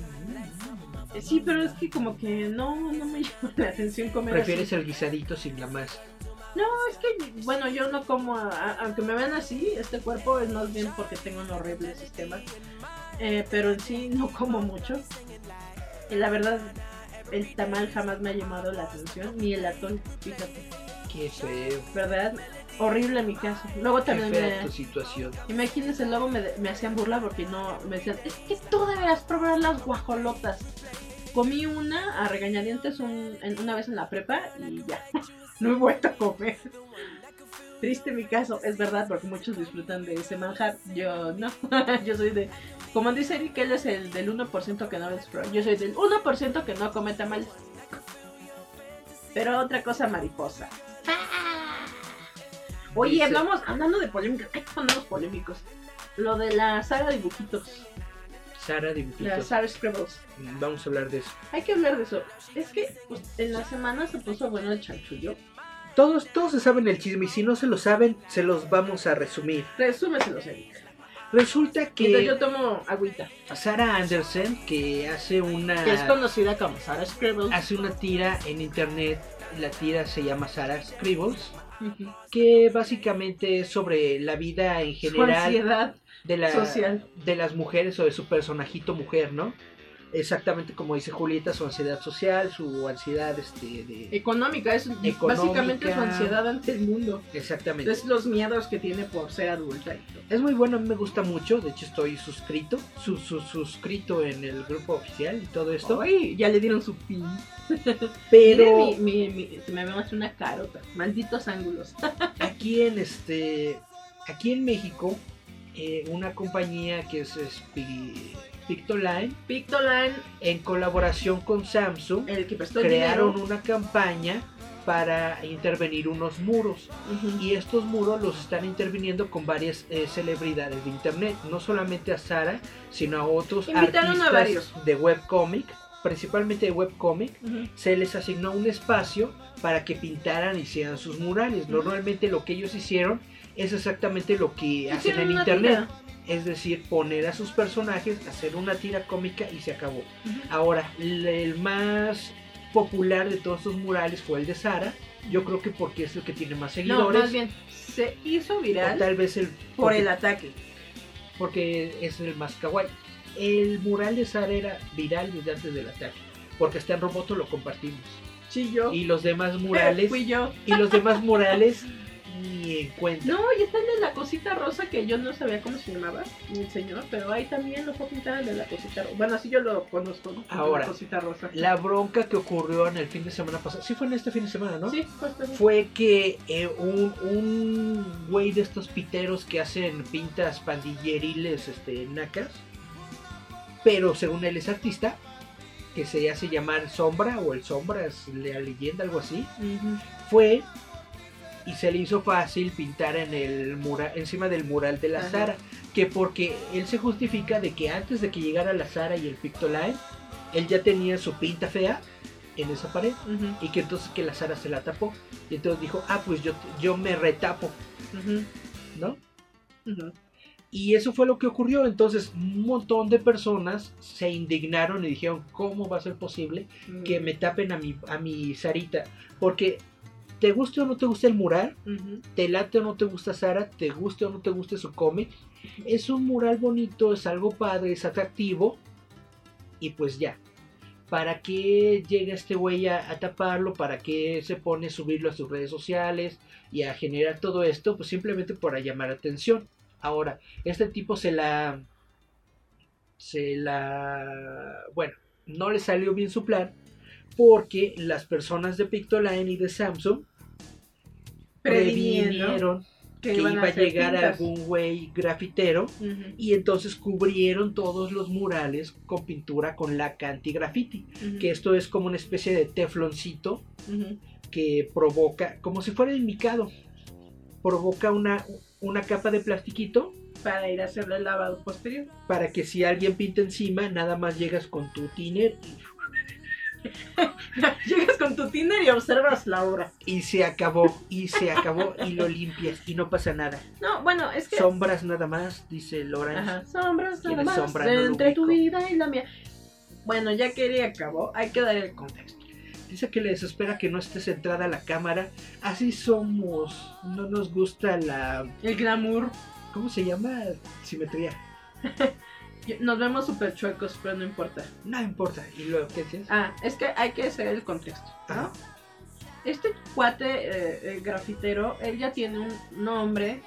Sí, pero es que como que no, no me [laughs] llama la atención comer Prefieres así. el guisadito sin la masa. No, es que, bueno, yo no como, a- a- aunque me vean así, este cuerpo es más bien porque tengo un horrible sistema. Eh, pero en sí no como mucho. Y la verdad, el tamal jamás me ha llamado la atención, ni el atol, fíjate. Qué feo. ¿Verdad? Horrible en mi caso. Luego Qué también fea me... tu situación. Imagínense, luego me, me hacían burla porque no me decían, es que tú deberías probar las guajolotas. Comí una a regañadientes un- en- una vez en la prepa y ya, [laughs] no he vuelto a comer. Triste mi caso, es verdad, porque muchos disfrutan de ese manjar. Yo no, [laughs] yo soy de, como dice Eric, él es el del 1% que no les prueba. Yo soy del 1% que no come tamales. Pero otra cosa mariposa. Oye, Dice- hablamos, hablando de polémica, hay que ponernos polémicos. Lo de la saga de dibujitos, Sara la dibujitos. Saga Scribbles. Vamos a hablar de eso. Hay que hablar de eso. Es que pues, en la semana se puso bueno el chanchullo. Todos, todos se saben el chisme y si no se lo saben, se los vamos a resumir. Resúmeselo, Eric. Resulta que yo tomo agüita. Sara Anderson, que hace una Que es conocida como Sarah Scribbles. hace una tira en internet, la tira se llama Sara Scribbles, Que básicamente es sobre la vida en general de, la, social. de las mujeres o de su personajito mujer, ¿no? Exactamente como dice Julieta, su ansiedad social, su ansiedad este de Económica, es Económica. básicamente su ansiedad ante el mundo. exactamente. Es los miedos que tiene por ser adulta y todo. Es muy bueno, a mí me gusta mucho, de hecho estoy suscrito, su, su- suscrito en el grupo oficial y todo esto, Ay, ya le dieron su pin. pero mi, mi, mi- se me ve más una carota. Malditos ángulos. [laughs] aquí en este aquí en México eh, una compañía que es, es Pi- Pictoline Pictoline, en colaboración con Samsung el que crearon dinero. una campaña para intervenir unos muros y estos muros los están interviniendo con varias eh, celebridades de internet, no solamente a Sara, sino a otros Invitaron a artistas varios. de webcomic, principalmente de webcomic, se les asignó un espacio para que pintaran y hicieran sus murales. Normalmente lo que ellos hicieron es exactamente lo que hacen en internet, tira. Es decir, poner a sus personajes, hacer una tira cómica y se acabó. Ahora, el más popular de todos estos murales fue el de Sara. Yo creo que porque es el que tiene más No, seguidores. más bien, se hizo o viral tal vez el por porque, el ataque. porque es el más kawaii. El mural de Sara era viral desde antes del ataque. Porque está en Roboto lo compartimos. Sí, yo. Y los demás murales. [laughs] Fui yo. y los demás murales [laughs] en. No, y está el de la cosita rosa que yo no sabía cómo se llamaba, ni el señor, pero ahí también lo fue pintar el de la cosita rosa. Bueno, así yo lo conozco, ¿no? Ahora, La cosita rosa. La bronca que ocurrió en el fin de semana pasado, sí fue en este fin de semana, ¿no? Sí, pues, pues, Fue que eh, un, un güey de estos piteros que hacen pintas pandilleriles, este, nacas, pero según él es artista, que se hace llamar Sombra o el Sombra, es la leyenda, algo así, fue y se le hizo fácil pintar en el mural, encima del mural de la Ajá. Sara, que porque él se justifica de que antes de que llegara la Sara y el Pictoline, él ya tenía su pinta fea en esa pared y que entonces que la Sara se la tapó y entonces dijo, ah, pues yo, yo me retapo, ¿no? Y eso fue lo que ocurrió, entonces un montón de personas se indignaron y dijeron, ¿cómo va a ser posible que me tapen a mi, a mi Sarita? Porque te guste o no te guste el mural, te late o no te gusta Sara, te guste o no te guste su cómic, es un mural bonito, es algo padre, es atractivo y pues ya. ¿Para qué llega este güey a, a taparlo? ¿Para qué se pone a subirlo a sus redes sociales y a generar todo esto? Pues simplemente para llamar atención. Ahora, este tipo se la... Se la... Bueno, no le salió bien su plan porque las personas de Pictoline y de Samsung previnieron que iba a llegar pintas. algún güey grafitero y entonces cubrieron todos los murales con pintura con laca anti-graffiti. ujú, Que esto es como una especie de tefloncito que provoca, como si fuera el micado, provoca una, una capa de plastiquito para ir a hacerle el lavado posterior. Para que si alguien pinta encima, nada más llegas con tu tiner [laughs] Llegas con tu Tinder y observas la obra. y se acabó, y se acabó, y lo limpias, y no pasa nada. No, bueno, es que. Sombras nada más, dice Lorenz. Ajá, sombras ¿Quién nada más sombra? No lo entre tu vida y la mía. Bueno, ya que ella acabó, hay que dar el contexto. Dice que le desespera que no esté centrada la cámara. Así somos. No nos gusta la. El glamour. ¿Cómo se llama? Simetría. [laughs] Nos vemos súper chuecos, pero no importa. No importa. ¿Y luego qué dices? Ah, es que hay que hacer el contexto. ¿no? Ajá. Este cuate eh, eh, grafitero, él ya tiene un nombre.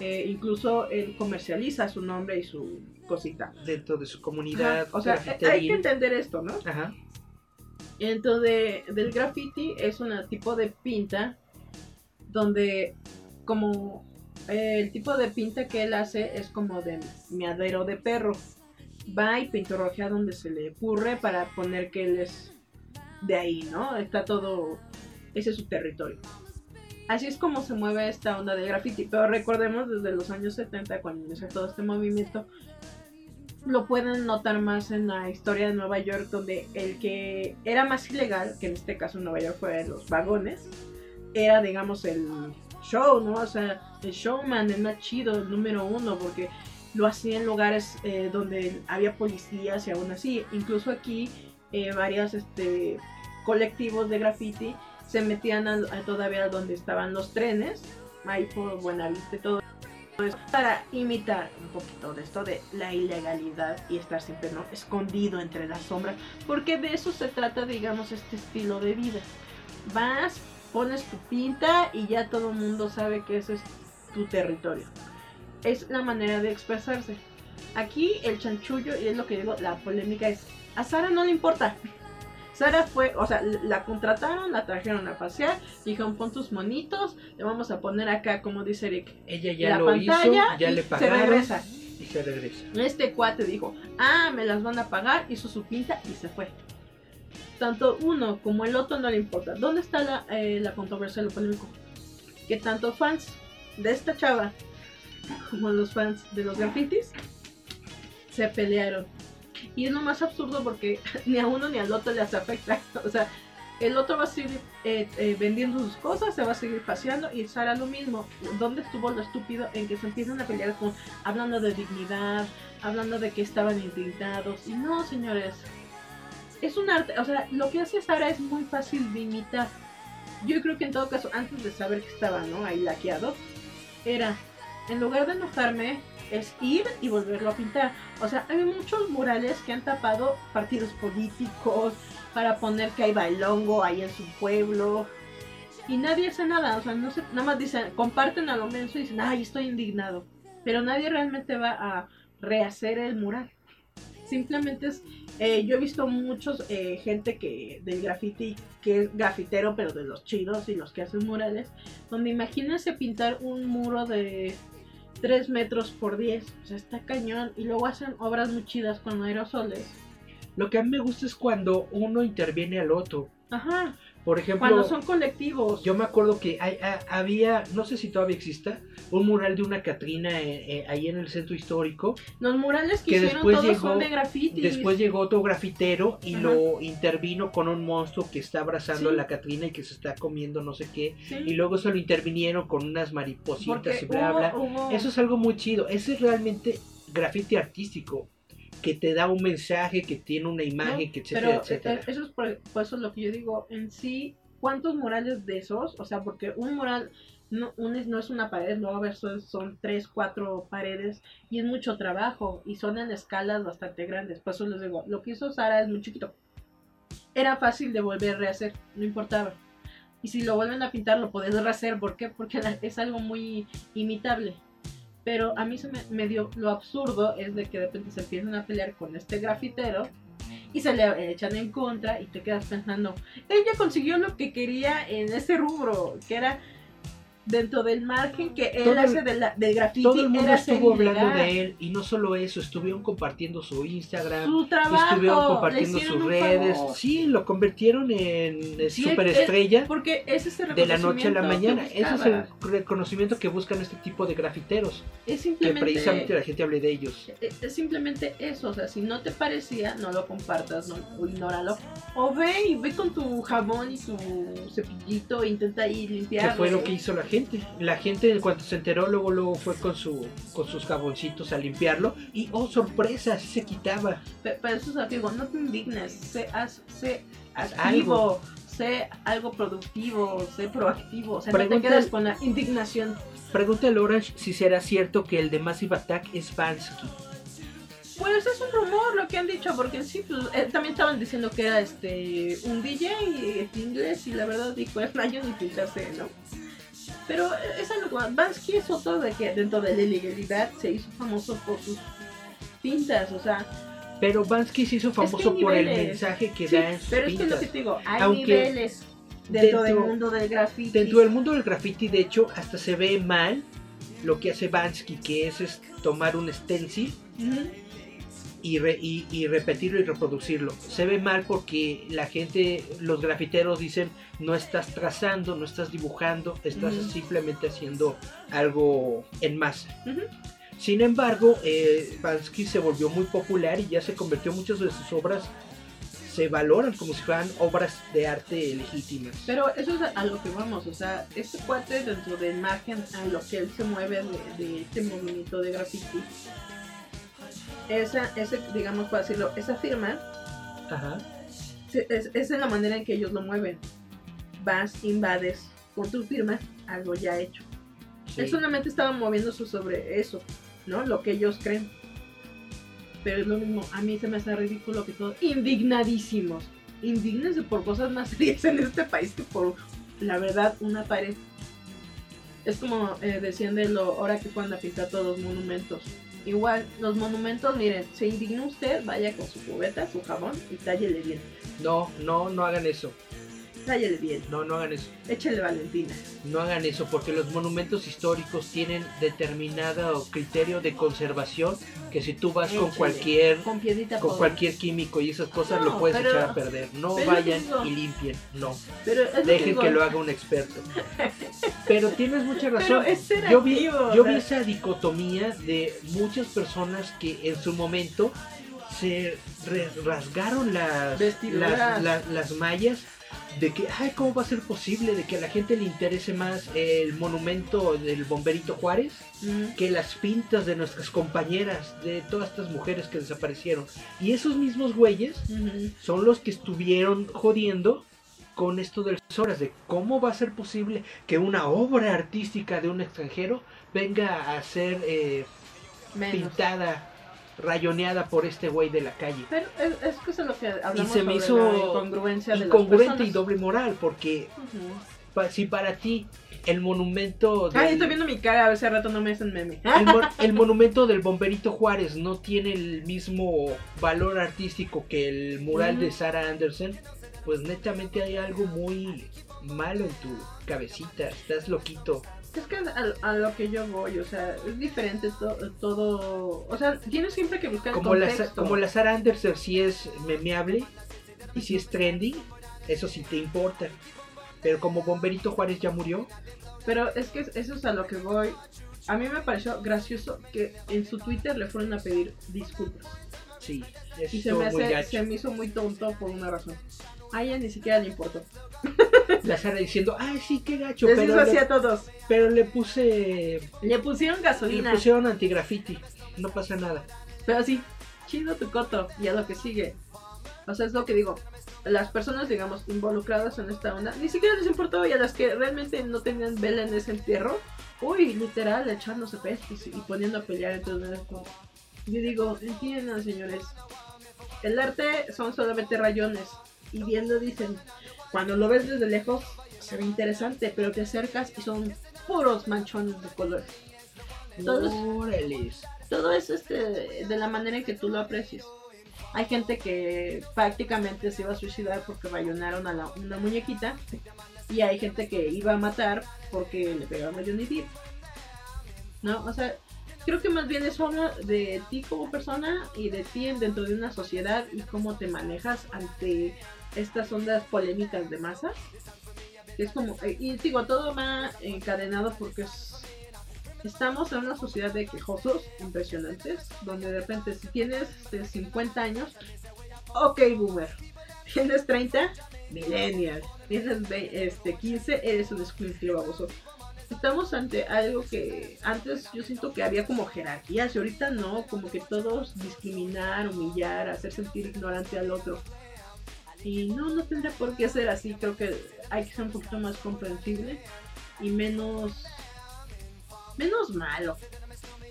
eh, incluso él comercializa su nombre y su cosita. Dentro de su Ajá, comunidad. O sea, hay que entender esto, ¿no? Ajá. Dentro de, del graffiti es un tipo de pinta donde como eh, el tipo de pinta que él hace es como de miadero de perro. Va y pintorrojea donde se le ocurre para poner que él es de ahí, ¿no? Está todo, ese es su territorio. Así es como se mueve esta onda del graffiti, pero recordemos desde los años 70 cuando inició todo este movimiento, lo pueden notar más en la historia de Nueva York, donde el que era más ilegal, que en este caso en Nueva York fue los vagones, era, digamos, el show, ¿no? O sea, el showman, el más chido, el número uno, porque lo hacía en lugares eh, donde había policías y aún así. Incluso aquí, eh, varios este, colectivos de graffiti se metían a, todavía donde estaban los trenes, ahí por Buenavista y todo eso, para imitar un poquito de esto de la ilegalidad y estar siempre ¿no? escondido entre las sombras, porque de eso se trata, digamos, este estilo de vida. Vas, pones tu pinta y ya todo el mundo sabe que ese es tu territorio. Es la manera de expresarse. Aquí el chanchullo, y es lo que digo, la polémica es, a Sara no le importa. Sara fue, o sea, la contrataron, la trajeron a pasear, dijeron pon tus monitos, le vamos a poner acá, como dice Eric, Ella ya la lo pantalla hizo, ya y le se pagaron regresa. y se regresa. Este cuate dijo, ah, me las van a pagar, hizo su pinta y se fue. Tanto uno como el otro no le importa. ¿Dónde está la, eh, la controversia, lo polémico? Que tanto fans de esta chava como los fans de los grafitis se pelearon. Y es lo más absurdo porque [laughs] ni a uno ni al otro les afecta. [laughs] O sea, el otro va a seguir eh, eh, vendiendo sus cosas, se va a seguir paseando y Sara lo mismo. ¿Dónde estuvo lo estúpido en que se empiezan a pelear con hablando de dignidad, hablando de que estaban indignados? Y no, señores, es un arte, o sea, lo que hace Sara es muy fácil de imitar. Yo creo que en todo caso, antes de saber que estaba, ¿no? Ahí laqueado, era, en lugar de enojarme, es ir y volverlo a pintar. O sea, hay muchos murales que han tapado partidos políticos para poner que hay bailongo ahí en su pueblo. Y nadie hace nada, o sea, no se, nada más dicen, comparten a lo menos y dicen, ay, estoy indignado. Pero nadie realmente va a rehacer el mural. Simplemente es, eh, yo he visto muchos, eh, gente que del graffiti, que es grafitero, pero de los chidos y los que hacen murales, donde imagínense pintar un muro de 3 metros por 10, o sea, está cañón, y luego hacen obras muy chidas con aerosoles. Lo que a mí me gusta es cuando uno interviene al otro. Ajá, Por ejemplo, cuando son colectivos. yo me acuerdo que hay- ha- había, no sé si todavía exista, un mural de una Catrina eh, eh, ahí en el centro histórico. Los murales que, que hicieron después todos llegó- son de graffiti. Después llegó otro grafitero y Ajá. lo intervino con un monstruo que está abrazando Sí. a la Catrina y que se está comiendo no sé qué. Sí, Y luego se lo intervinieron con unas maripositas porque y bla bla. Eso es algo muy chido. Ese es realmente grafiti artístico. Que te da un mensaje, que tiene una imagen, No, que etcétera, Pero etcétera. eh, eso es por, por eso lo que yo digo, en sí, ¿cuántos murales de esos? O sea, porque un mural no, un es, no es una pared, luego a ver, son, son tres, cuatro paredes y es mucho trabajo y son en escalas bastante grandes. Por eso les digo, lo que hizo Sara es muy chiquito. Era fácil de volver a rehacer, no importaba. Y si lo vuelven a pintar, lo puedes rehacer. ¿Por qué? Porque [laughs] es algo muy imitable. Pero a mí se me, me dio lo absurdo es de que de repente se empiezan a pelear con este grafitero y se le echan en contra y te quedas pensando, ella consiguió lo que quería en ese rubro, que era dentro del margen que él Todo hace de la- del graffiti Todo el mundo era estuvo hablando de él y no solo eso, estuvieron compartiendo su Instagram, Su trabajo. estuvieron compartiendo sus redes. favor. Sí, lo convirtieron en Sí, superestrella Porque ese es el de la noche a la mañana. Ese es el reconocimiento que buscan este tipo de grafiteros, Es que precisamente la gente hable de ellos. es, es simplemente eso. O sea, si no te parecía, no lo compartas, no, o ignóralo. O ve y ve con tu jabón y tu cepillito e intenta ahí limpiar. Que fue lo que hizo la gente. La gente en cuanto se enteró, luego, luego fue con su con sus jaboncitos a limpiarlo. Y oh sorpresa, así se quitaba. Pe- Pero eso es digo, no te indignes, sé, haz- sé Haz activo, sé algo productivo, sé proactivo, o sea, no te Pregunta- quedas con la indignación. Pregúntale a Orange si será cierto que el de Massive Attack es Bansky. Pues es un rumor lo que han dicho, porque sí, pues, eh, también estaban diciendo que era este un DJ inglés y la verdad dijo, es año ni pintarse, ¿no? Pero es algo, Bansky es otro de que dentro de la ilegalidad se hizo famoso por sus pintas, o sea, Pero Bansky se hizo famoso por el mensaje que sí, da en sus pero es que es lo pintas. que te digo, hay Aunque niveles dentro, del dentro- mundo del graffiti. Dentro del mundo del graffiti, de hecho, hasta se ve mal lo que hace Bansky, que es, es tomar un stencil Ujú. Y, re- y- y repetirlo y reproducirlo. Se ve mal porque la gente, los grafiteros dicen, no estás trazando, no estás dibujando, estás simplemente haciendo algo en masa. Sin embargo, eh, Bansky se volvió muy popular y ya se convirtió muchas de sus obras, se valoran como si fueran obras de arte legítimas. Pero eso es a lo que vamos, o sea, este cuate dentro del margen a lo que él se mueve de, de este movimiento de graffiti, esa, ese, digamos, por decirlo, esa firma, Ajá. es, es en la manera en que ellos lo mueven. Vas, invades con tu firma algo ya hecho. sí. Él solamente estaba moviéndose sobre eso, ¿no? Lo que ellos creen. Pero es lo mismo, a mí se me hace ridículo que todos, indignadísimos. Indignense por cosas más serias en este país que por, la verdad, una pared. Es como eh, decían de lo, ahora que cuando pintar todos los monumentos. Igual, los monumentos, miren, se indigna usted, vaya con su cubeta, su jabón y tállele bien. No, no, no hagan eso. Tállele bien, No, no hagan eso. échele Valentina. No hagan eso porque los monumentos históricos tienen determinado criterio de conservación que si tú vas con cualquier Con piedrita con cualquier químico y esas cosas No, lo puedes pero- echar a perder. No vayan y limpien, no. Pero Dejen que lo haga un experto. [laughs] Pero tienes mucha razón. Yo vi, yo vi esa dicotomía de muchas personas que en su momento se rasgaron las, las, las- las mallas de que, ay, ¿cómo va a ser posible de que a la gente le interese más el monumento del bomberito Juárez Mm. que las pintas de nuestras compañeras, de todas estas mujeres que desaparecieron? Y esos mismos güeyes Ujú. son los que estuvieron jodiendo con esto de las obras, de cómo va a ser posible que una obra artística de un extranjero venga a ser eh, pintada, rayoneada por este güey de la calle. Pero es, es que eso es lo que hablamos se me sobre hizo incongruencia de las Incongruente y doble moral, porque si para ti el monumento Ay, del, estoy viendo mi cara, a ver si al rato no me hacen meme. el, [laughs] el monumento del bomberito Juárez no tiene el mismo valor artístico que el mural de. Sarah Anderson, pues netamente hay algo muy malo en tu cabecita, estás loquito. Es que a, a lo que yo voy, o sea, es diferente to- todo. O sea, tienes siempre que buscar Como el la, contexto. como la Sarah Anderson si es memeable y si es trendy, eso sí te importa. Pero como Bomberito Juárez ya murió, Pero es que eso es a lo que voy. A mí me pareció gracioso que en su Twitter le fueron a pedir disculpas. sí, eso Y se me, hace, se me hizo muy tonto por una razón. A ella ni siquiera le importó. [laughs] La Sara diciendo, ay sí, qué gacho, Les hizo pero así le, a todos. pero le puse, Le pusieron le gasolina. pusieron antigrafiti, no pasa nada. Pero así, chido tu coto y a lo que sigue. O sea, es lo que digo. Las personas, digamos, involucradas en esta onda, ni siquiera les importó y a las que realmente no tenían vela en ese entierro, uy, literal, echándose pestes y poniendo a pelear entre ustedes. Yo digo, entiendan, señores, el arte son solamente rayones y bien lo dicen. Cuando lo ves desde lejos, se ve interesante, pero te acercas y son puros manchones de color. Todos- Órales. Todo es este, de la manera en que tú lo aprecias. Hay gente que prácticamente se iba a suicidar porque rayonaron a la, una muñequita. Y hay gente que iba a matar porque le pegaron a Johnny Depp. ¿No? O sea, creo que más bien eso habla de ti como persona y de ti dentro de una sociedad y cómo te manejas ante estas ondas polémicas de masas. Es como, eh, y digo, todo va encadenado porque es- estamos en una sociedad de quejosos impresionantes, donde de repente si tienes este, 50 años, ok boomer, [laughs] tienes 30, millennial, tienes este, 15, eres un escuincle baboso. Estamos ante algo que antes yo siento que había como jerarquías y ahorita no, como que todos discriminar, humillar, hacer sentir ignorante al otro. Y no, no tendría por qué ser así, creo que hay que ser un poquito más comprensible y menos menos malo.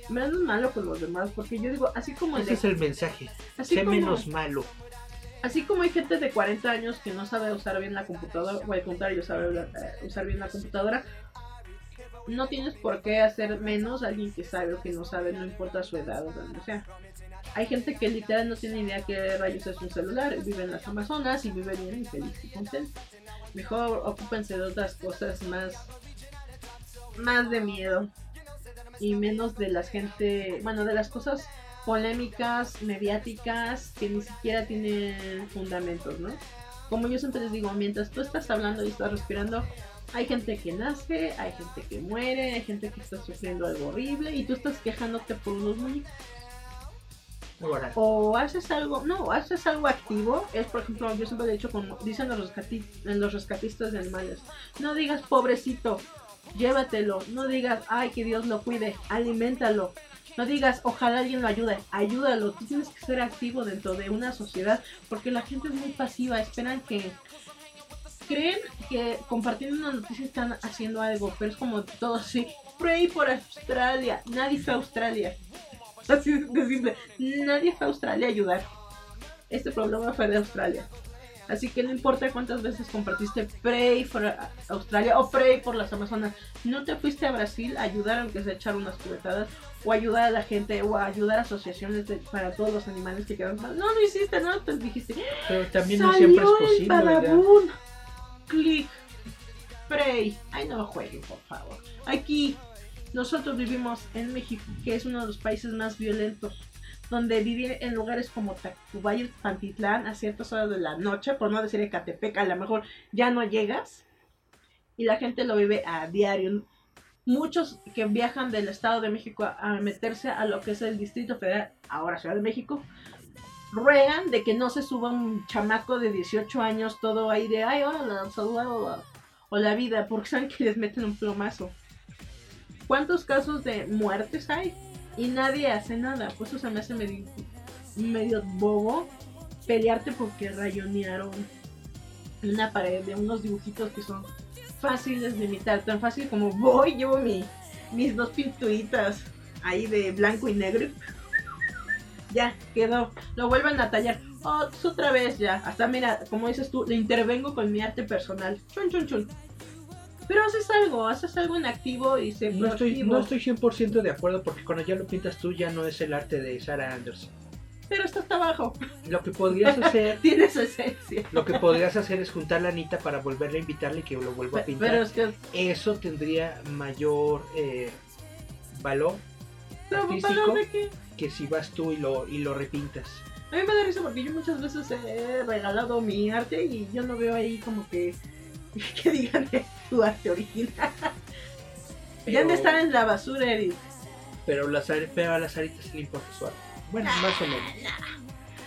Menos malo con los demás, porque yo digo, así como Ese de- es el mensaje. así Sé como- menos malo. Así como hay gente de 40 años que no sabe usar bien la computadora, o al contrario, sabe eh, usar bien la computadora, no tienes por qué hacer menos a alguien que sabe o que no sabe, no importa su edad o donde sea. Hay gente que literal no tiene idea qué rayos es un celular, vive en las Amazonas y vive bien y feliz y contento. Mejor ocúpense de otras cosas más, más de miedo y menos de la gente, bueno, de las cosas polémicas, mediáticas, que ni siquiera tienen fundamentos, ¿no? Como yo siempre les digo, mientras tú estás hablando y estás respirando, hay gente que nace, hay gente que muere, hay gente que está sufriendo algo horrible y tú estás quejándote por unos muñecos. O haces algo, no, haces algo activo. Es, por ejemplo, yo siempre he dicho, como dicen los, rescati- en los rescatistas de animales, no digas pobrecito, llévatelo. No digas, ay, que Dios lo cuide, aliméntalo. No digas, ojalá alguien lo ayude, ayúdalo. Tú tienes que ser activo dentro de una sociedad porque la gente es muy pasiva, esperan que... Creen que compartiendo una noticia están haciendo algo, pero es como todo así. Pray por Australia. Nadie fue a Australia. Así de simple. Nadie fue a Australia a ayudar. Este problema fue de Australia. Así que no importa cuántas veces compartiste Pray for Australia o Pray por las Amazonas. No te fuiste a Brasil a ayudar aunque sea echar unas cubetadas o ayudar a la gente o a ayudar a asociaciones de- para todos los animales que quedan mal. No, no hiciste nada, pues dijiste. pero también no siempre es el posible, ¿verdad? Badabun. Clic. Pray. Ay, no jueguen, por favor. Aquí, nosotros vivimos en México, que es uno de los países más violentos. Donde vivir en lugares como Tacubaya Pantitlán a ciertas horas de la noche, por no decir Ecatepec, a lo mejor ya no llegas. Y la gente lo vive a diario. Muchos que viajan del Estado de México a, meterse a lo que es el Distrito Federal, ahora Ciudad de México, ruegan de que no se suba un chamaco de 18 años todo ahí de, ay, o la, o la vida, porque saben que les meten un plomazo. ¿Cuántos casos de muertes hay? Y nadie hace nada, pues eso se me hace medio, medio bobo pelearte porque rayonearon una pared de unos dibujitos que son fáciles de imitar, tan fácil como voy, llevo mi, mis dos pintuitas ahí de blanco y negro. [laughs] Ya, quedó. Lo vuelven a tallar. Oh, es otra vez ya. Hasta mira, como dices tú, le intervengo con mi arte personal. Chun, chun, chun. Pero haces algo, haces algo en activo y se No estoy, no estoy 100% de acuerdo porque cuando ya lo pintas tú ya no es el arte de Sarah Anderson. Pero está hasta abajo. Lo que podrías [laughs] hacer, Tiene su esencia. lo que podrías hacer es juntar la Anita para volverle a invitarle y que lo vuelva a pintar. Pero es que. Eso tendría mayor eh, valor artístico ¿para de qué? que si vas tú y lo, y lo repintas. A mí me da risa porque yo muchas veces he regalado mi arte y yo no veo ahí como que. [laughs] que digan de tu arte original. Ya han de estar en la basura, Eric. Pero, las, pero a las aritas sí le importa su arte. Bueno, más o menos.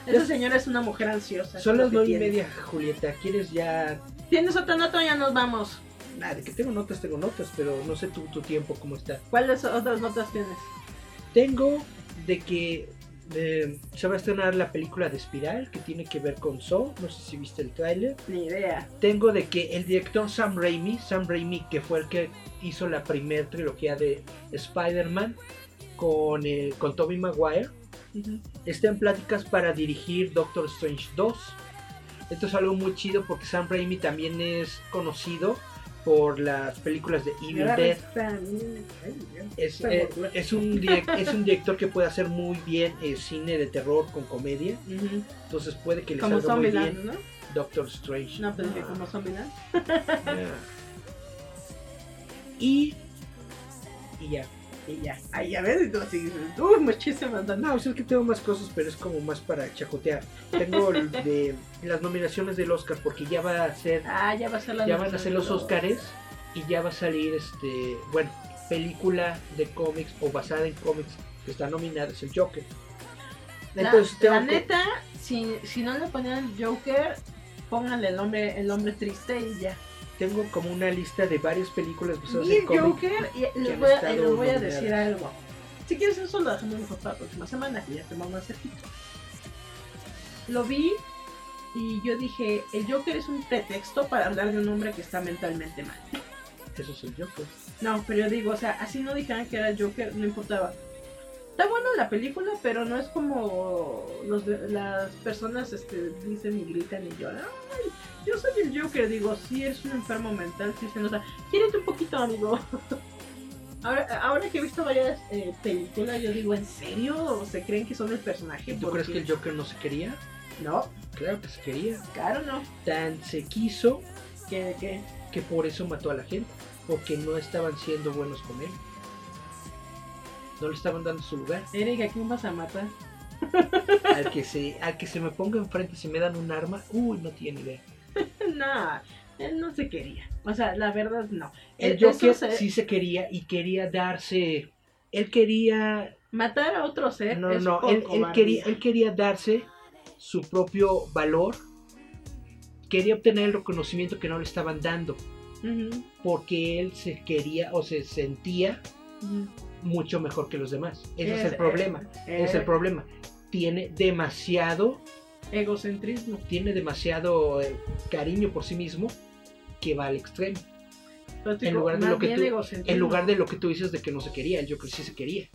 Esa señora es una mujer ansiosa. Son las nueve y media, Julieta. ¿Quieres ya...? ¿Tienes otra nota o ya nos vamos? Nada, de que tengo notas, tengo notas, pero no sé tu, tu tiempo cómo está. ¿Cuáles otras notas tienes? Tengo de que eh, se va a estrenar la película de Espiral, que tiene que ver con Saw. No sé si viste el tráiler. Ni idea. Tengo de que el director Sam Raimi, Sam Raimi, que fue el que hizo la primera trilogía de Spider-Man con, eh, con Tobey Maguire, está en pláticas para dirigir Doctor Strange 2. Esto es algo muy chido porque Sam Raimi también es conocido por las películas de Evil Dead. Es, esta eh, es, un direc- es un director que puede hacer muy bien eh, cine de terror con comedia. Entonces puede que le Como salga muy bien ¿no? Doctor Strange. No, pero que como Zombieland. Ah. [laughs] Y. Y ya. Y ya. Ay, ya ves, tú así, uy, muchísimas No, o sea, es que tengo más cosas, pero es como más para chacotear. Tengo el de las nominaciones del Oscar porque ya va a ser, Ah, ya va a ser la ya van a ser los. Oscars y ya va a salir este, bueno, película de cómics o basada en cómics que está nominada es el Joker. La, Entonces la que- neta, si, si no le ponían Joker, pónganle el nombre, el nombre triste y ya. Tengo como una lista de varias películas basadas en cómics. Joker, y han les voy, a, les voy decir algo. Si quieres eso lo dejamos mejor para la próxima semana, que ya te vamos a hacer Lo vi y yo dije, el Joker es un pretexto para hablar de un hombre que está mentalmente mal. Eso es el Joker. No, pero yo digo, o sea, así no dijeran que era el Joker, no importaba. Está buena la película, pero no es como los de- las personas este, dicen y gritan y lloran. Ay, yo soy el Joker, digo, sí, eres un enfermo mental, sí se nota. Quiérete un poquito, amigo. [laughs] Ahora, ahora que he visto varias eh, películas, yo digo, ¿en serio? ¿Se creen que son el personaje? ¿Y tú crees que el Joker no se quería? No, Claro que se quería. claro, no. Tan se quiso ¿Qué, qué? que por eso mató a la gente, porque no estaban siendo buenos con él. No le estaban dando su lugar. Eric, ¿a quién vas a matar? Al que se, al que se me ponga enfrente si me dan un arma, uy, no tiene idea. [laughs] no, él no se quería. O sea, la verdad, no. El Joker se- sí se quería y quería darse. Él quería. Matar a otro ser No, no, Él, él quería, él quería darse su propio valor. Quería obtener el reconocimiento que no le estaban dando. Porque él se quería o se sentía. Mucho mejor que los demás. Ese es, el eh, problema. eh, es el problema. Tiene demasiado, Egocentrismo. tiene demasiado eh, cariño por sí mismo que va al extremo. Pero En lugar de lo que tú-. En lugar de lo que tú dices de que no se quería, el Joker sí se quería.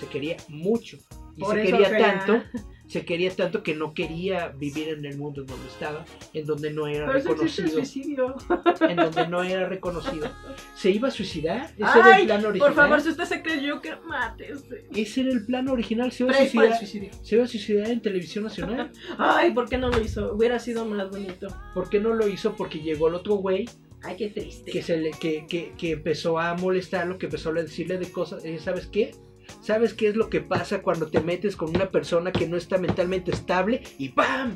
Se quería mucho. Y Por se quería- tanto, se quería tanto que no quería vivir en el mundo en donde estaba, en donde no era Pero eso reconocido, suicidio. en donde no era reconocido. ¿Se iba a suiciar? Ese era Ay, el plan original. Por favor, si usted se cree Joker, mátese. Ese era el plan original. Se iba a suicidar, se iba a suicidar en televisión nacional. Ay, ¿por qué no lo hizo? Hubiera sido más bonito. ¿Por qué no lo hizo? Porque llegó el otro güey Ay, qué triste. que, se le, que, que, que empezó a molestarlo, que empezó a decirle de cosas. ¿Sabes qué? ¿Sabes qué es lo que pasa cuando te metes con una persona que no está mentalmente estable? Y ¡pam!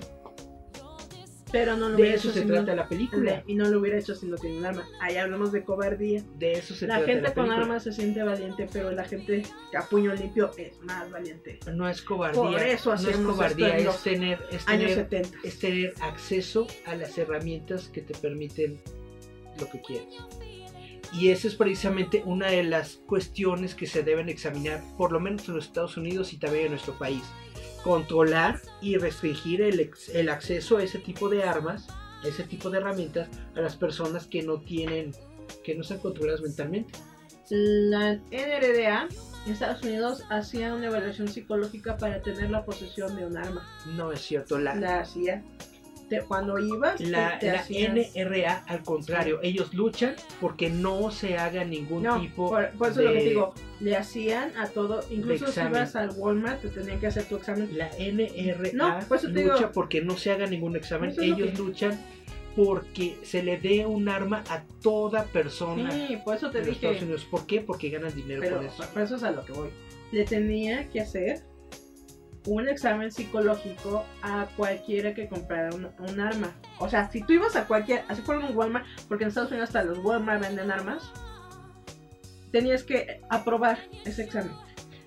Pero no lo De eso se trata no- la película. Y no lo hubiera hecho si no tiene un arma. Ahí hablamos de cobardía. De eso se La trata gente la con película. armas se siente valiente, pero la gente a puño limpio es más valiente. No es cobardía. Por eso no es hacemos cobardía, esto es tener, es Años tener, 70. es tener acceso a las herramientas que te permiten lo que quieres. Y esa es precisamente una de las cuestiones que se deben examinar, por lo menos en los Estados Unidos y también en nuestro país. Controlar y restringir el, el acceso a ese tipo de armas, a ese tipo de herramientas, a las personas que no tienen, que no están controladas mentalmente. La NRDA en Estados Unidos hacía una evaluación psicológica para tener la posesión de un arma. No es cierto, la, La hacía. Te- cuando ibas, La, te, te la hacían- NRA, al contrario, ellos luchan porque no se haga ningún No, tipo por, por eso de... lo que digo, le hacían a todo, incluso si ibas al Walmart te tenían que hacer tu examen. La NRA No, por eso te lucha digo- porque no se haga ningún examen. Eso Ellos que- luchan porque se le dé un arma a toda persona Sí, por eso te en Estados Unidos. ¿Por qué? Porque ganan dinero pero con eso. por eso es a lo que voy. Le tenía que hacer un examen psicológico a cualquiera que comprara un, un arma. O sea, si tú ibas a cualquier, así fuera un Walmart, porque en Estados Unidos hasta los Walmart venden armas, tenías que aprobar ese examen.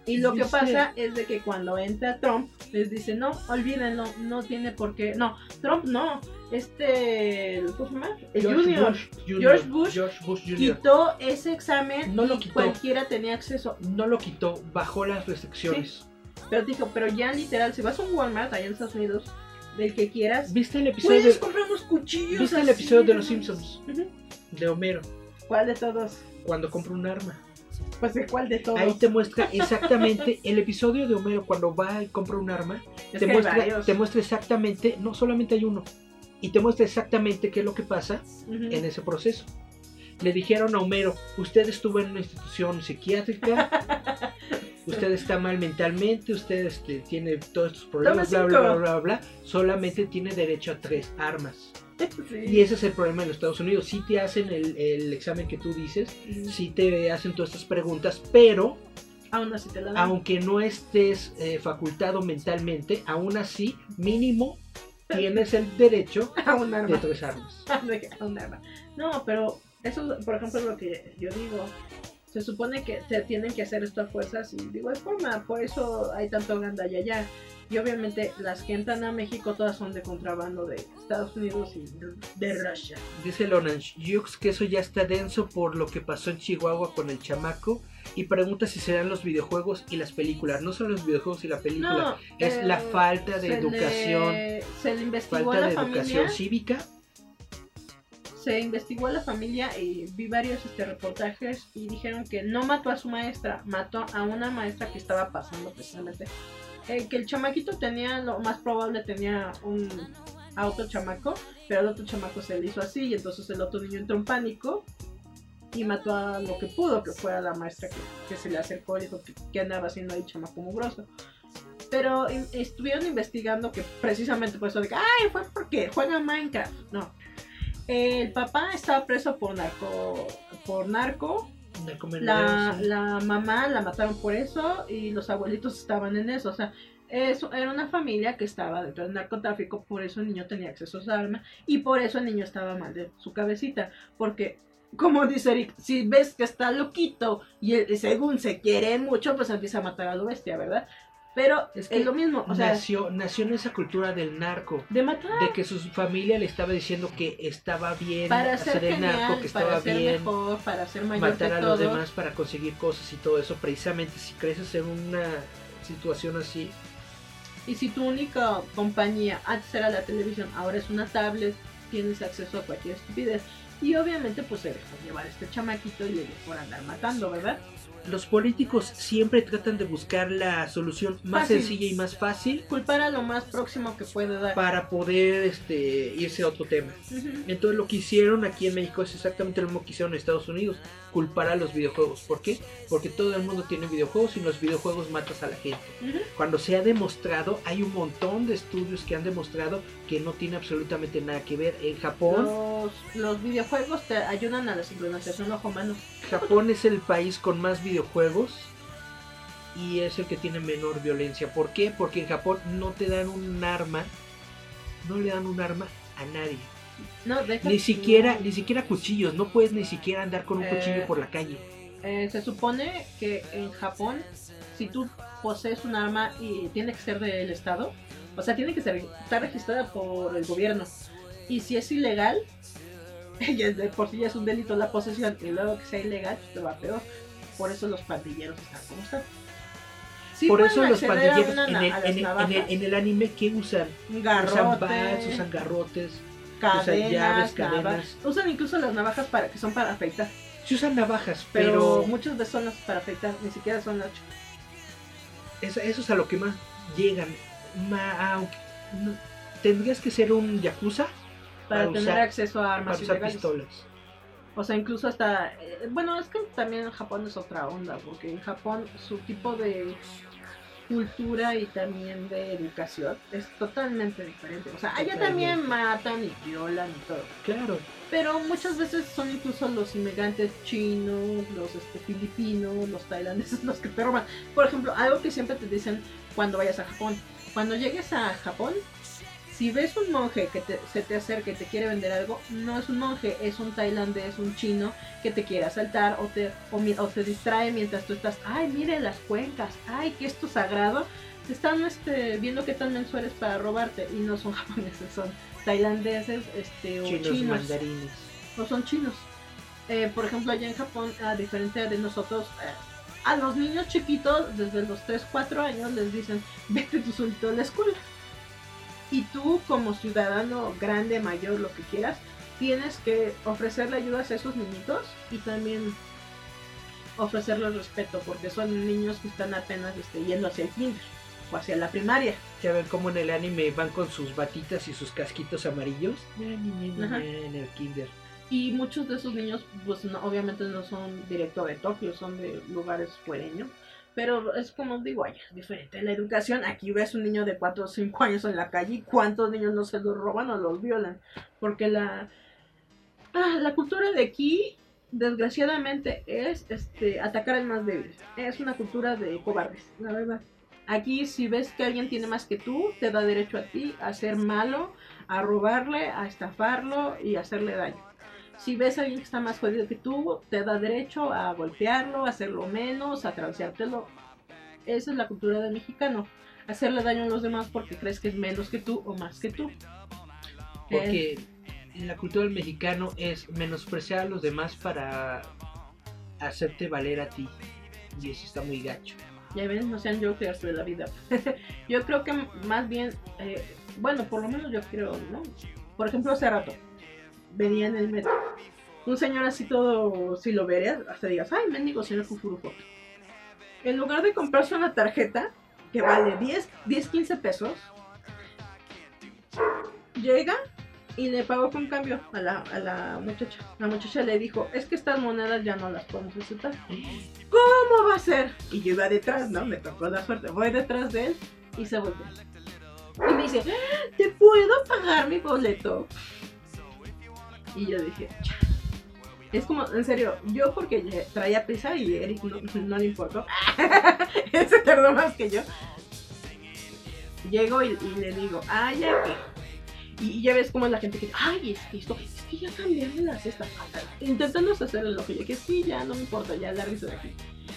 Y lo que pasa es de que cuando entra Trump, les dice, no, olvídenlo, no tiene por qué. No, Trump no, este, ¿cómo se llama? El George Junior Bush George Bush George Bush quitó ese examen No lo y quitó. cualquiera tenía acceso. no lo quitó, bajó las restricciones. Pero dijo, pero ya literal, si vas a un Walmart allá en Estados Unidos, del que quieras, ¿Viste el episodio puedes de, comprar unos cuchillos. ¿viste el episodio de Los. Simpsons? De Homero? ¿Cuál de todos? Cuando compra un arma. Pues de cuál de todos. Ahí te muestra exactamente el episodio de Homero cuando va y compra un arma. Es te, muestra, te muestra exactamente, no solamente hay uno, y te muestra exactamente qué es lo que pasa en ese proceso. le dijeron a Homero, usted estuvo en una institución psiquiátrica, [laughs] usted está mal mentalmente, usted este, tiene todos estos problemas, bla, bla, bla, bla, bla, solamente tiene derecho a tres armas. [laughs] Sí. Y ese es el problema en los Estados Unidos. Sí te hacen el, el examen que tú dices, sí te hacen todas estas preguntas, pero Aún así te la dan. aunque no estés eh, facultado mentalmente, aún así, mínimo, [laughs] tienes el derecho [laughs] A un de arma. tres armas. A un arma. No, pero eso, por ejemplo, es lo que yo digo. Se supone que te tienen que hacer esto a fuerzas y de igual forma, por eso hay tanto gandalla allá. Y obviamente las que entran a México todas son de contrabando de Estados Unidos y de, Rusia. Dice Lonange Jux que eso ya está denso por lo que pasó en Chihuahua con el chamaco y pregunta si serán los videojuegos y las películas. No son los videojuegos y la película, No, es eh, la falta de se educación, le- se le investigó a falta la de familia. educación cívica. Se investigó a la familia y vi varios este, reportajes y dijeron que no mató a su maestra, mató a una maestra que estaba pasando precisamente. Eh, que el chamaquito tenía, lo más probable tenía un a otro chamaco, pero el otro chamaco se le hizo así y entonces el otro niño entró en pánico y mató a lo que pudo, que fue a la maestra que, se le acercó y dijo que, andaba haciendo ahí chamaco mugroso. Pero estuvieron investigando que precisamente por eso de que, ay, fue porque juega Minecraft. No. El papá estaba preso por narco, por narco. La, la mamá la mataron por eso y los abuelitos estaban en eso. O sea, eso era una familia que estaba dentro del narcotráfico, por eso el niño tenía acceso a esa arma y por eso el niño estaba mal de su cabecita. Porque, como dice Eric, si ves que está loquito y él- según se quiere mucho, pues empieza a matar a lo bestia, ¿verdad? Pero Es lo mismo, o sea, nació, nació en esa cultura del narco. de matar De que su familia le estaba diciendo que estaba bien para ser hacer el narco, que estaba para ser bien mejor, para ser mayor matar a los demás para conseguir cosas y todo eso. Precisamente si creces en una situación así, Y si tu única compañía antes era la televisión, ahora es una tablet, tienes acceso a cualquier estupidez. Y obviamente pues se dejó llevar este chamaquito y le dio por andar matando, ¿verdad? Los políticos siempre tratan de buscar la solución más Fácil. sencilla y más fácil Culpar a lo más próximo que puede dar. para poder este, irse a otro tema. Ujú. Entonces lo que hicieron aquí en México es exactamente lo mismo que hicieron en Estados Unidos, culpar a los videojuegos. ¿Por qué? Porque todo el mundo tiene videojuegos y en los videojuegos matas a la gente. Ujú. Cuando se ha demostrado, hay un montón de estudios que han demostrado que no tiene absolutamente nada que ver. En Japón, Los, los videojuegos te ayudan a la sincronización ojo-mano. Japón es el país con más videojuegos y es el que tiene menor violencia. ¿Por qué? Porque en Japón no te dan un arma, no le dan un arma a nadie. No, Ni siquiera, ni siquiera cuchillos, no puedes ni siquiera andar con un Eh, cuchillo por la calle. Eh, se supone que en Japón, si tú posees un arma y tiene que ser del Estado, o sea, tiene que ser, estar registrada por el gobierno. Y si es ilegal, [laughs] por sí ya es un delito la posesión, y luego que sea ilegal, te va peor. Por eso los pandilleros están como están. Sí Por eso los a pandilleros en el, a las en, el, en, el, navajas, en el anime, ¿qué usan? un Usan garrote, bats, usan garrotes, cadenas, usan llaves, navajas. cadenas. Usan incluso las navajas para que son para afeitar. se usan navajas, Pero, pero, muchas de son las para afeitar, ni siquiera son las es- eso es a lo que más llegan. Ma- aunque- no- tendrías que ser un yakuza para, Para tener usar- acceso a para armas usar pistolas. O sea, incluso hasta... eh, bueno, es que también en Japón es otra onda, porque en Japón su tipo de cultura y también de educación es totalmente diferente. O sea, allá también matan y violan y todo. Claro, Pero muchas veces son incluso los inmigrantes chinos, los este, filipinos, los tailandeses [laughs] los que te roban. Por ejemplo, algo que siempre te dicen cuando vayas a Japón. Cuando llegues a Japón, si ves un monje que te- se te acerca y te quiere vender algo, no es un monje, es un tailandés, un chino que te quiere asaltar o te, o, o te distrae mientras tú estás, ay, mire las cuencas, ay, que esto es sagrado. Te están este, viendo qué tan menso eres para robarte y no son [laughs] japoneses, son tailandeses este, o chinos, chinos mandarines. no son chinos. Eh, por ejemplo, allá en Japón, a diferencia de nosotros, eh, a los niños chiquitos, desde los 3, 4 años, les dicen, vete tú solito a la escuela. Y tú, como ciudadano grande, mayor, lo que quieras, tienes que ofrecerle ayudas a esos niñitos y también ofrecerles respeto, porque son niños que están apenas este, yendo hacia el kinder o hacia la primaria. Ya ven cómo en el anime van con sus batitas y sus casquitos amarillos. En el kinder. Y muchos de esos niños, pues no- obviamente no son directo de Tokio, son de lugares fuereños. Pero es como digo, ay, diferente la educación. Aquí ves un niño de 4 o 5 años en la calle y cuántos niños no se los roban o los violan. Porque la, ah, la cultura de aquí, desgraciadamente, es este atacar al más débil. Es una cultura de cobardes, la verdad. Aquí si ves que alguien tiene más que tú, te da derecho a ti a ser malo, a robarle, a estafarlo y a hacerle daño. Si ves a alguien que está más jodido que tú, te da derecho a golpearlo, a hacerlo menos, a transeártelo. Esa es la cultura del mexicano. Hacerle daño a los demás porque crees que es menos que tú o más que tú. Eh, Porque la cultura del mexicano es menospreciar a los demás para hacerte valer a ti. Y eso está muy gacho. Ya ven, no sean jokers de la vida. [laughs] yo creo que más bien, eh, bueno, por lo menos yo creo, ¿no? Por ejemplo, hace rato venía en el metro. Un señor así todo, si lo verías, hasta digas, ay, mendigo señor Fufurufo. En lugar de comprarse una tarjeta que vale 10, 10 15 pesos, llega y le pagó con cambio a la, a la muchacha. La muchacha le dijo, es que estas monedas ya no las podemos aceptar. ¿Cómo va a ser? Y yo iba detrás, ¿no? Me tocó la suerte. Voy detrás de él y se volvió. Y me dice, ¿te puedo pagar mi boleto? Y yo dije, "Cha". es como, en serio, yo porque traía prisa y Eric no, [laughs] no le importó. [laughs] Él se tardó más que yo. Llego y, y le digo, ay, ya. Y ya ves cómo es la gente que, ay, es que esto, es que ya cambiaron las estas. Intentando hacer el ojo, yo que sí, ya no me importa, ya lárguese de aquí.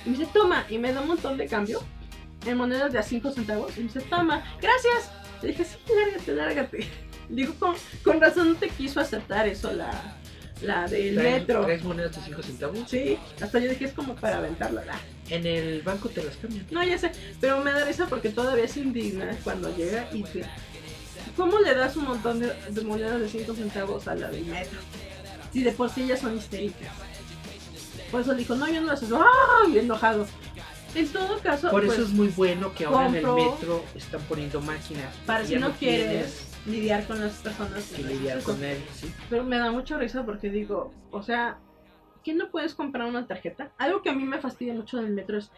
Y me dice, toma, y me da un montón de cambio en monedas de a 5 centavos. Y me dice, toma, gracias. Le dije, sí, lárgate, lárgate. Digo, con, con razón no te quiso aceptar eso la, la del ¿Traes- metro. ¿Traes monedas de 5 centavos? Sí, hasta yo dije, es como para aventarla. Ah, En el banco te las cambian. No, ya sé, pero me da risa porque todavía se indigna cuando llega y te... ¿Cómo le das un montón de, de monedas de 5 centavos a la del metro? Si de por sí ellas son histéricas. Por eso dijo, no, yo no las hago. ¡Ah! Y enojado. En todo caso, Por eso pues, es muy bueno que ahora en el metro están poniendo máquinas. para Ya si no quieres lidiar con las personas que lidiar Eso. con él. ¿sí? Pero me da mucha risa porque digo, o sea, ¿qué no puedes comprar una tarjeta? Algo que a mí me fastidia mucho del metro es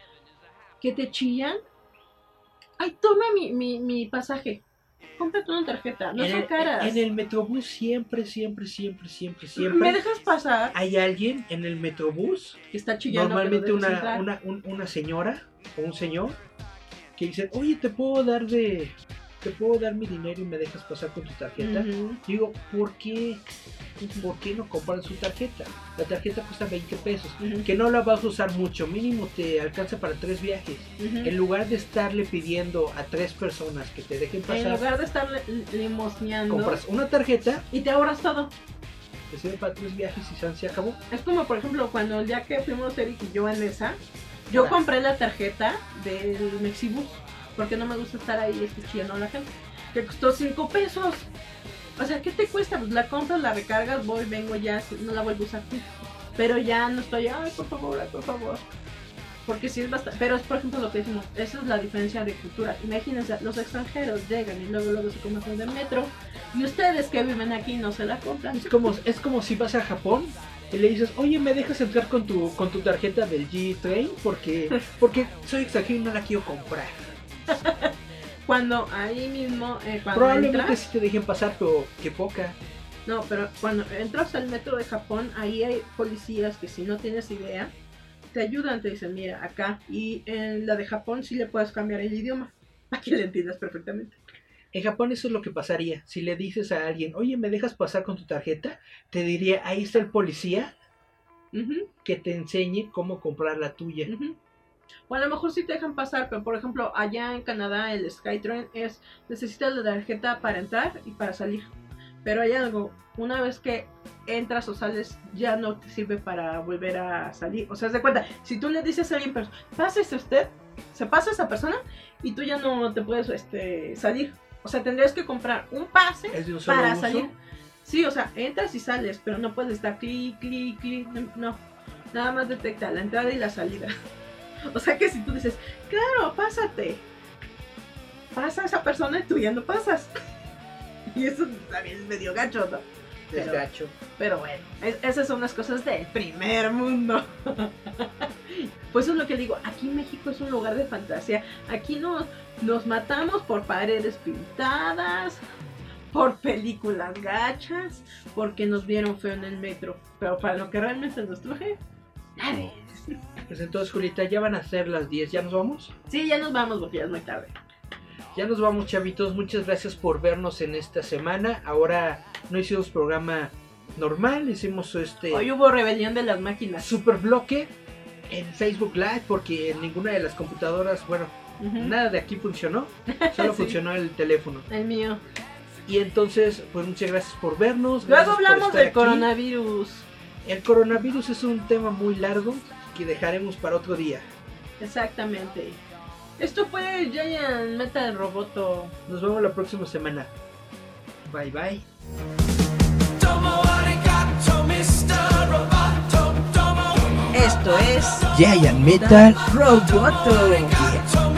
que te chillan. Ay, toma mi, mi, mi pasaje. Cómprate una tarjeta. No en, son el, caras. en el metrobús siempre, siempre, siempre, siempre, ¿Me siempre dejas pasar? hay alguien en el metrobús, Que está chillando. normalmente una, una, un- una señora o un señor, que dice, oye, te puedo dar de, te puedo dar mi dinero y me dejas pasar con tu tarjeta. Digo, ¿por qué? ¿Por qué no compran su tarjeta? La tarjeta cuesta 20 pesos. Que no la vas a usar mucho, mínimo te alcanza para tres viajes. En lugar de estarle pidiendo a tres personas que te dejen En pasar, lugar de estar limosneando compras una tarjeta, y te ahorras todo. te sirve para tres viajes y san, se acabó. Es como, por ejemplo, cuando el día que fuimos Eric y yo en esa, yo Ah. compré la tarjeta del Mexibus, porque no me gusta estar ahí escuchando a la gente, que costó 5 pesos. O sea, ¿qué te cuesta? Pues la compras, la recargas, voy, vengo ya, no la vuelvo a usar. Pero ya no estoy, ay, por favor, ay, por favor. Porque sí es bastante, pero es por ejemplo lo que decimos, esa es la diferencia de cultura. Imagínense, los extranjeros llegan y luego luego se conocen del metro y ustedes que viven aquí no se la compran. Es como, es como si vas a Japón y le dices, oye, ¿me dejas entrar con tu, con tu tarjeta del G-Train? Porque, [laughs] porque soy extranjero y no la quiero comprar. [laughs] Cuando ahí mismo, eh, cuando Probablemente entras, sí te dejen pasar, pero qué poca. no, pero cuando entras al metro de Japón, ahí hay policías que si no tienes idea, te ayudan, te dicen, mira, acá. Y en la de Japón sí le puedes cambiar el idioma, [laughs] para que le entiendas perfectamente. En Japón eso es lo que pasaría. Si le dices a alguien, oye, ¿me dejas pasar con tu tarjeta? Te diría, ahí está el policía que te enseñe cómo comprar la tuya. O a lo mejor sí te dejan pasar, pero por ejemplo, allá en Canadá el Skytrain es, necesitas la tarjeta para entrar y para salir. Pero hay algo, una vez que entras o sales, ya no te sirve para volver a salir. O sea, de cuenta, si tú le dices a alguien, pásese usted, se pasa esa persona y tú ya no te puedes este, salir. O sea, tendrías que comprar un pase un para uso. salir. Sí, o sea, entras y sales, pero no puedes estar clic, clic, clic, no. Nada más detecta la entrada y la salida. [laughs] O sea que si tú dices, claro, pásate. Pasa esa persona y tú ya no pasas. [laughs] Y eso también es medio gacho, ¿no? Desgacho. Pero bueno, es- esas son las cosas del primer mundo. [laughs] pues eso es lo que digo, aquí México es un lugar de fantasía. Aquí nos, nos matamos por paredes pintadas, por películas gachas, porque nos vieron feo en el metro. Pero para lo que realmente nos truje, Pues entonces, Julita, ya van a ser las 10. ¿Ya nos vamos? Sí, ya nos vamos porque ya es muy tarde. Ya nos vamos, chavitos. Muchas gracias por vernos en esta semana. Ahora no hicimos programa normal, hicimos este Hoy hubo rebelión de las máquinas. super bloque en Facebook Live porque en ninguna de las computadoras, bueno, nada de aquí funcionó, [laughs] solo Sí. funcionó el teléfono. El mío. Y entonces, pues muchas gracias por vernos. Luego hablamos del aquí. coronavirus. El coronavirus es un tema muy largo que dejaremos para otro día. Exactamente. Esto fue Giant Metal Roboto. Nos vemos la próxima semana. Bye bye. Esto es Giant Metal. Roboto.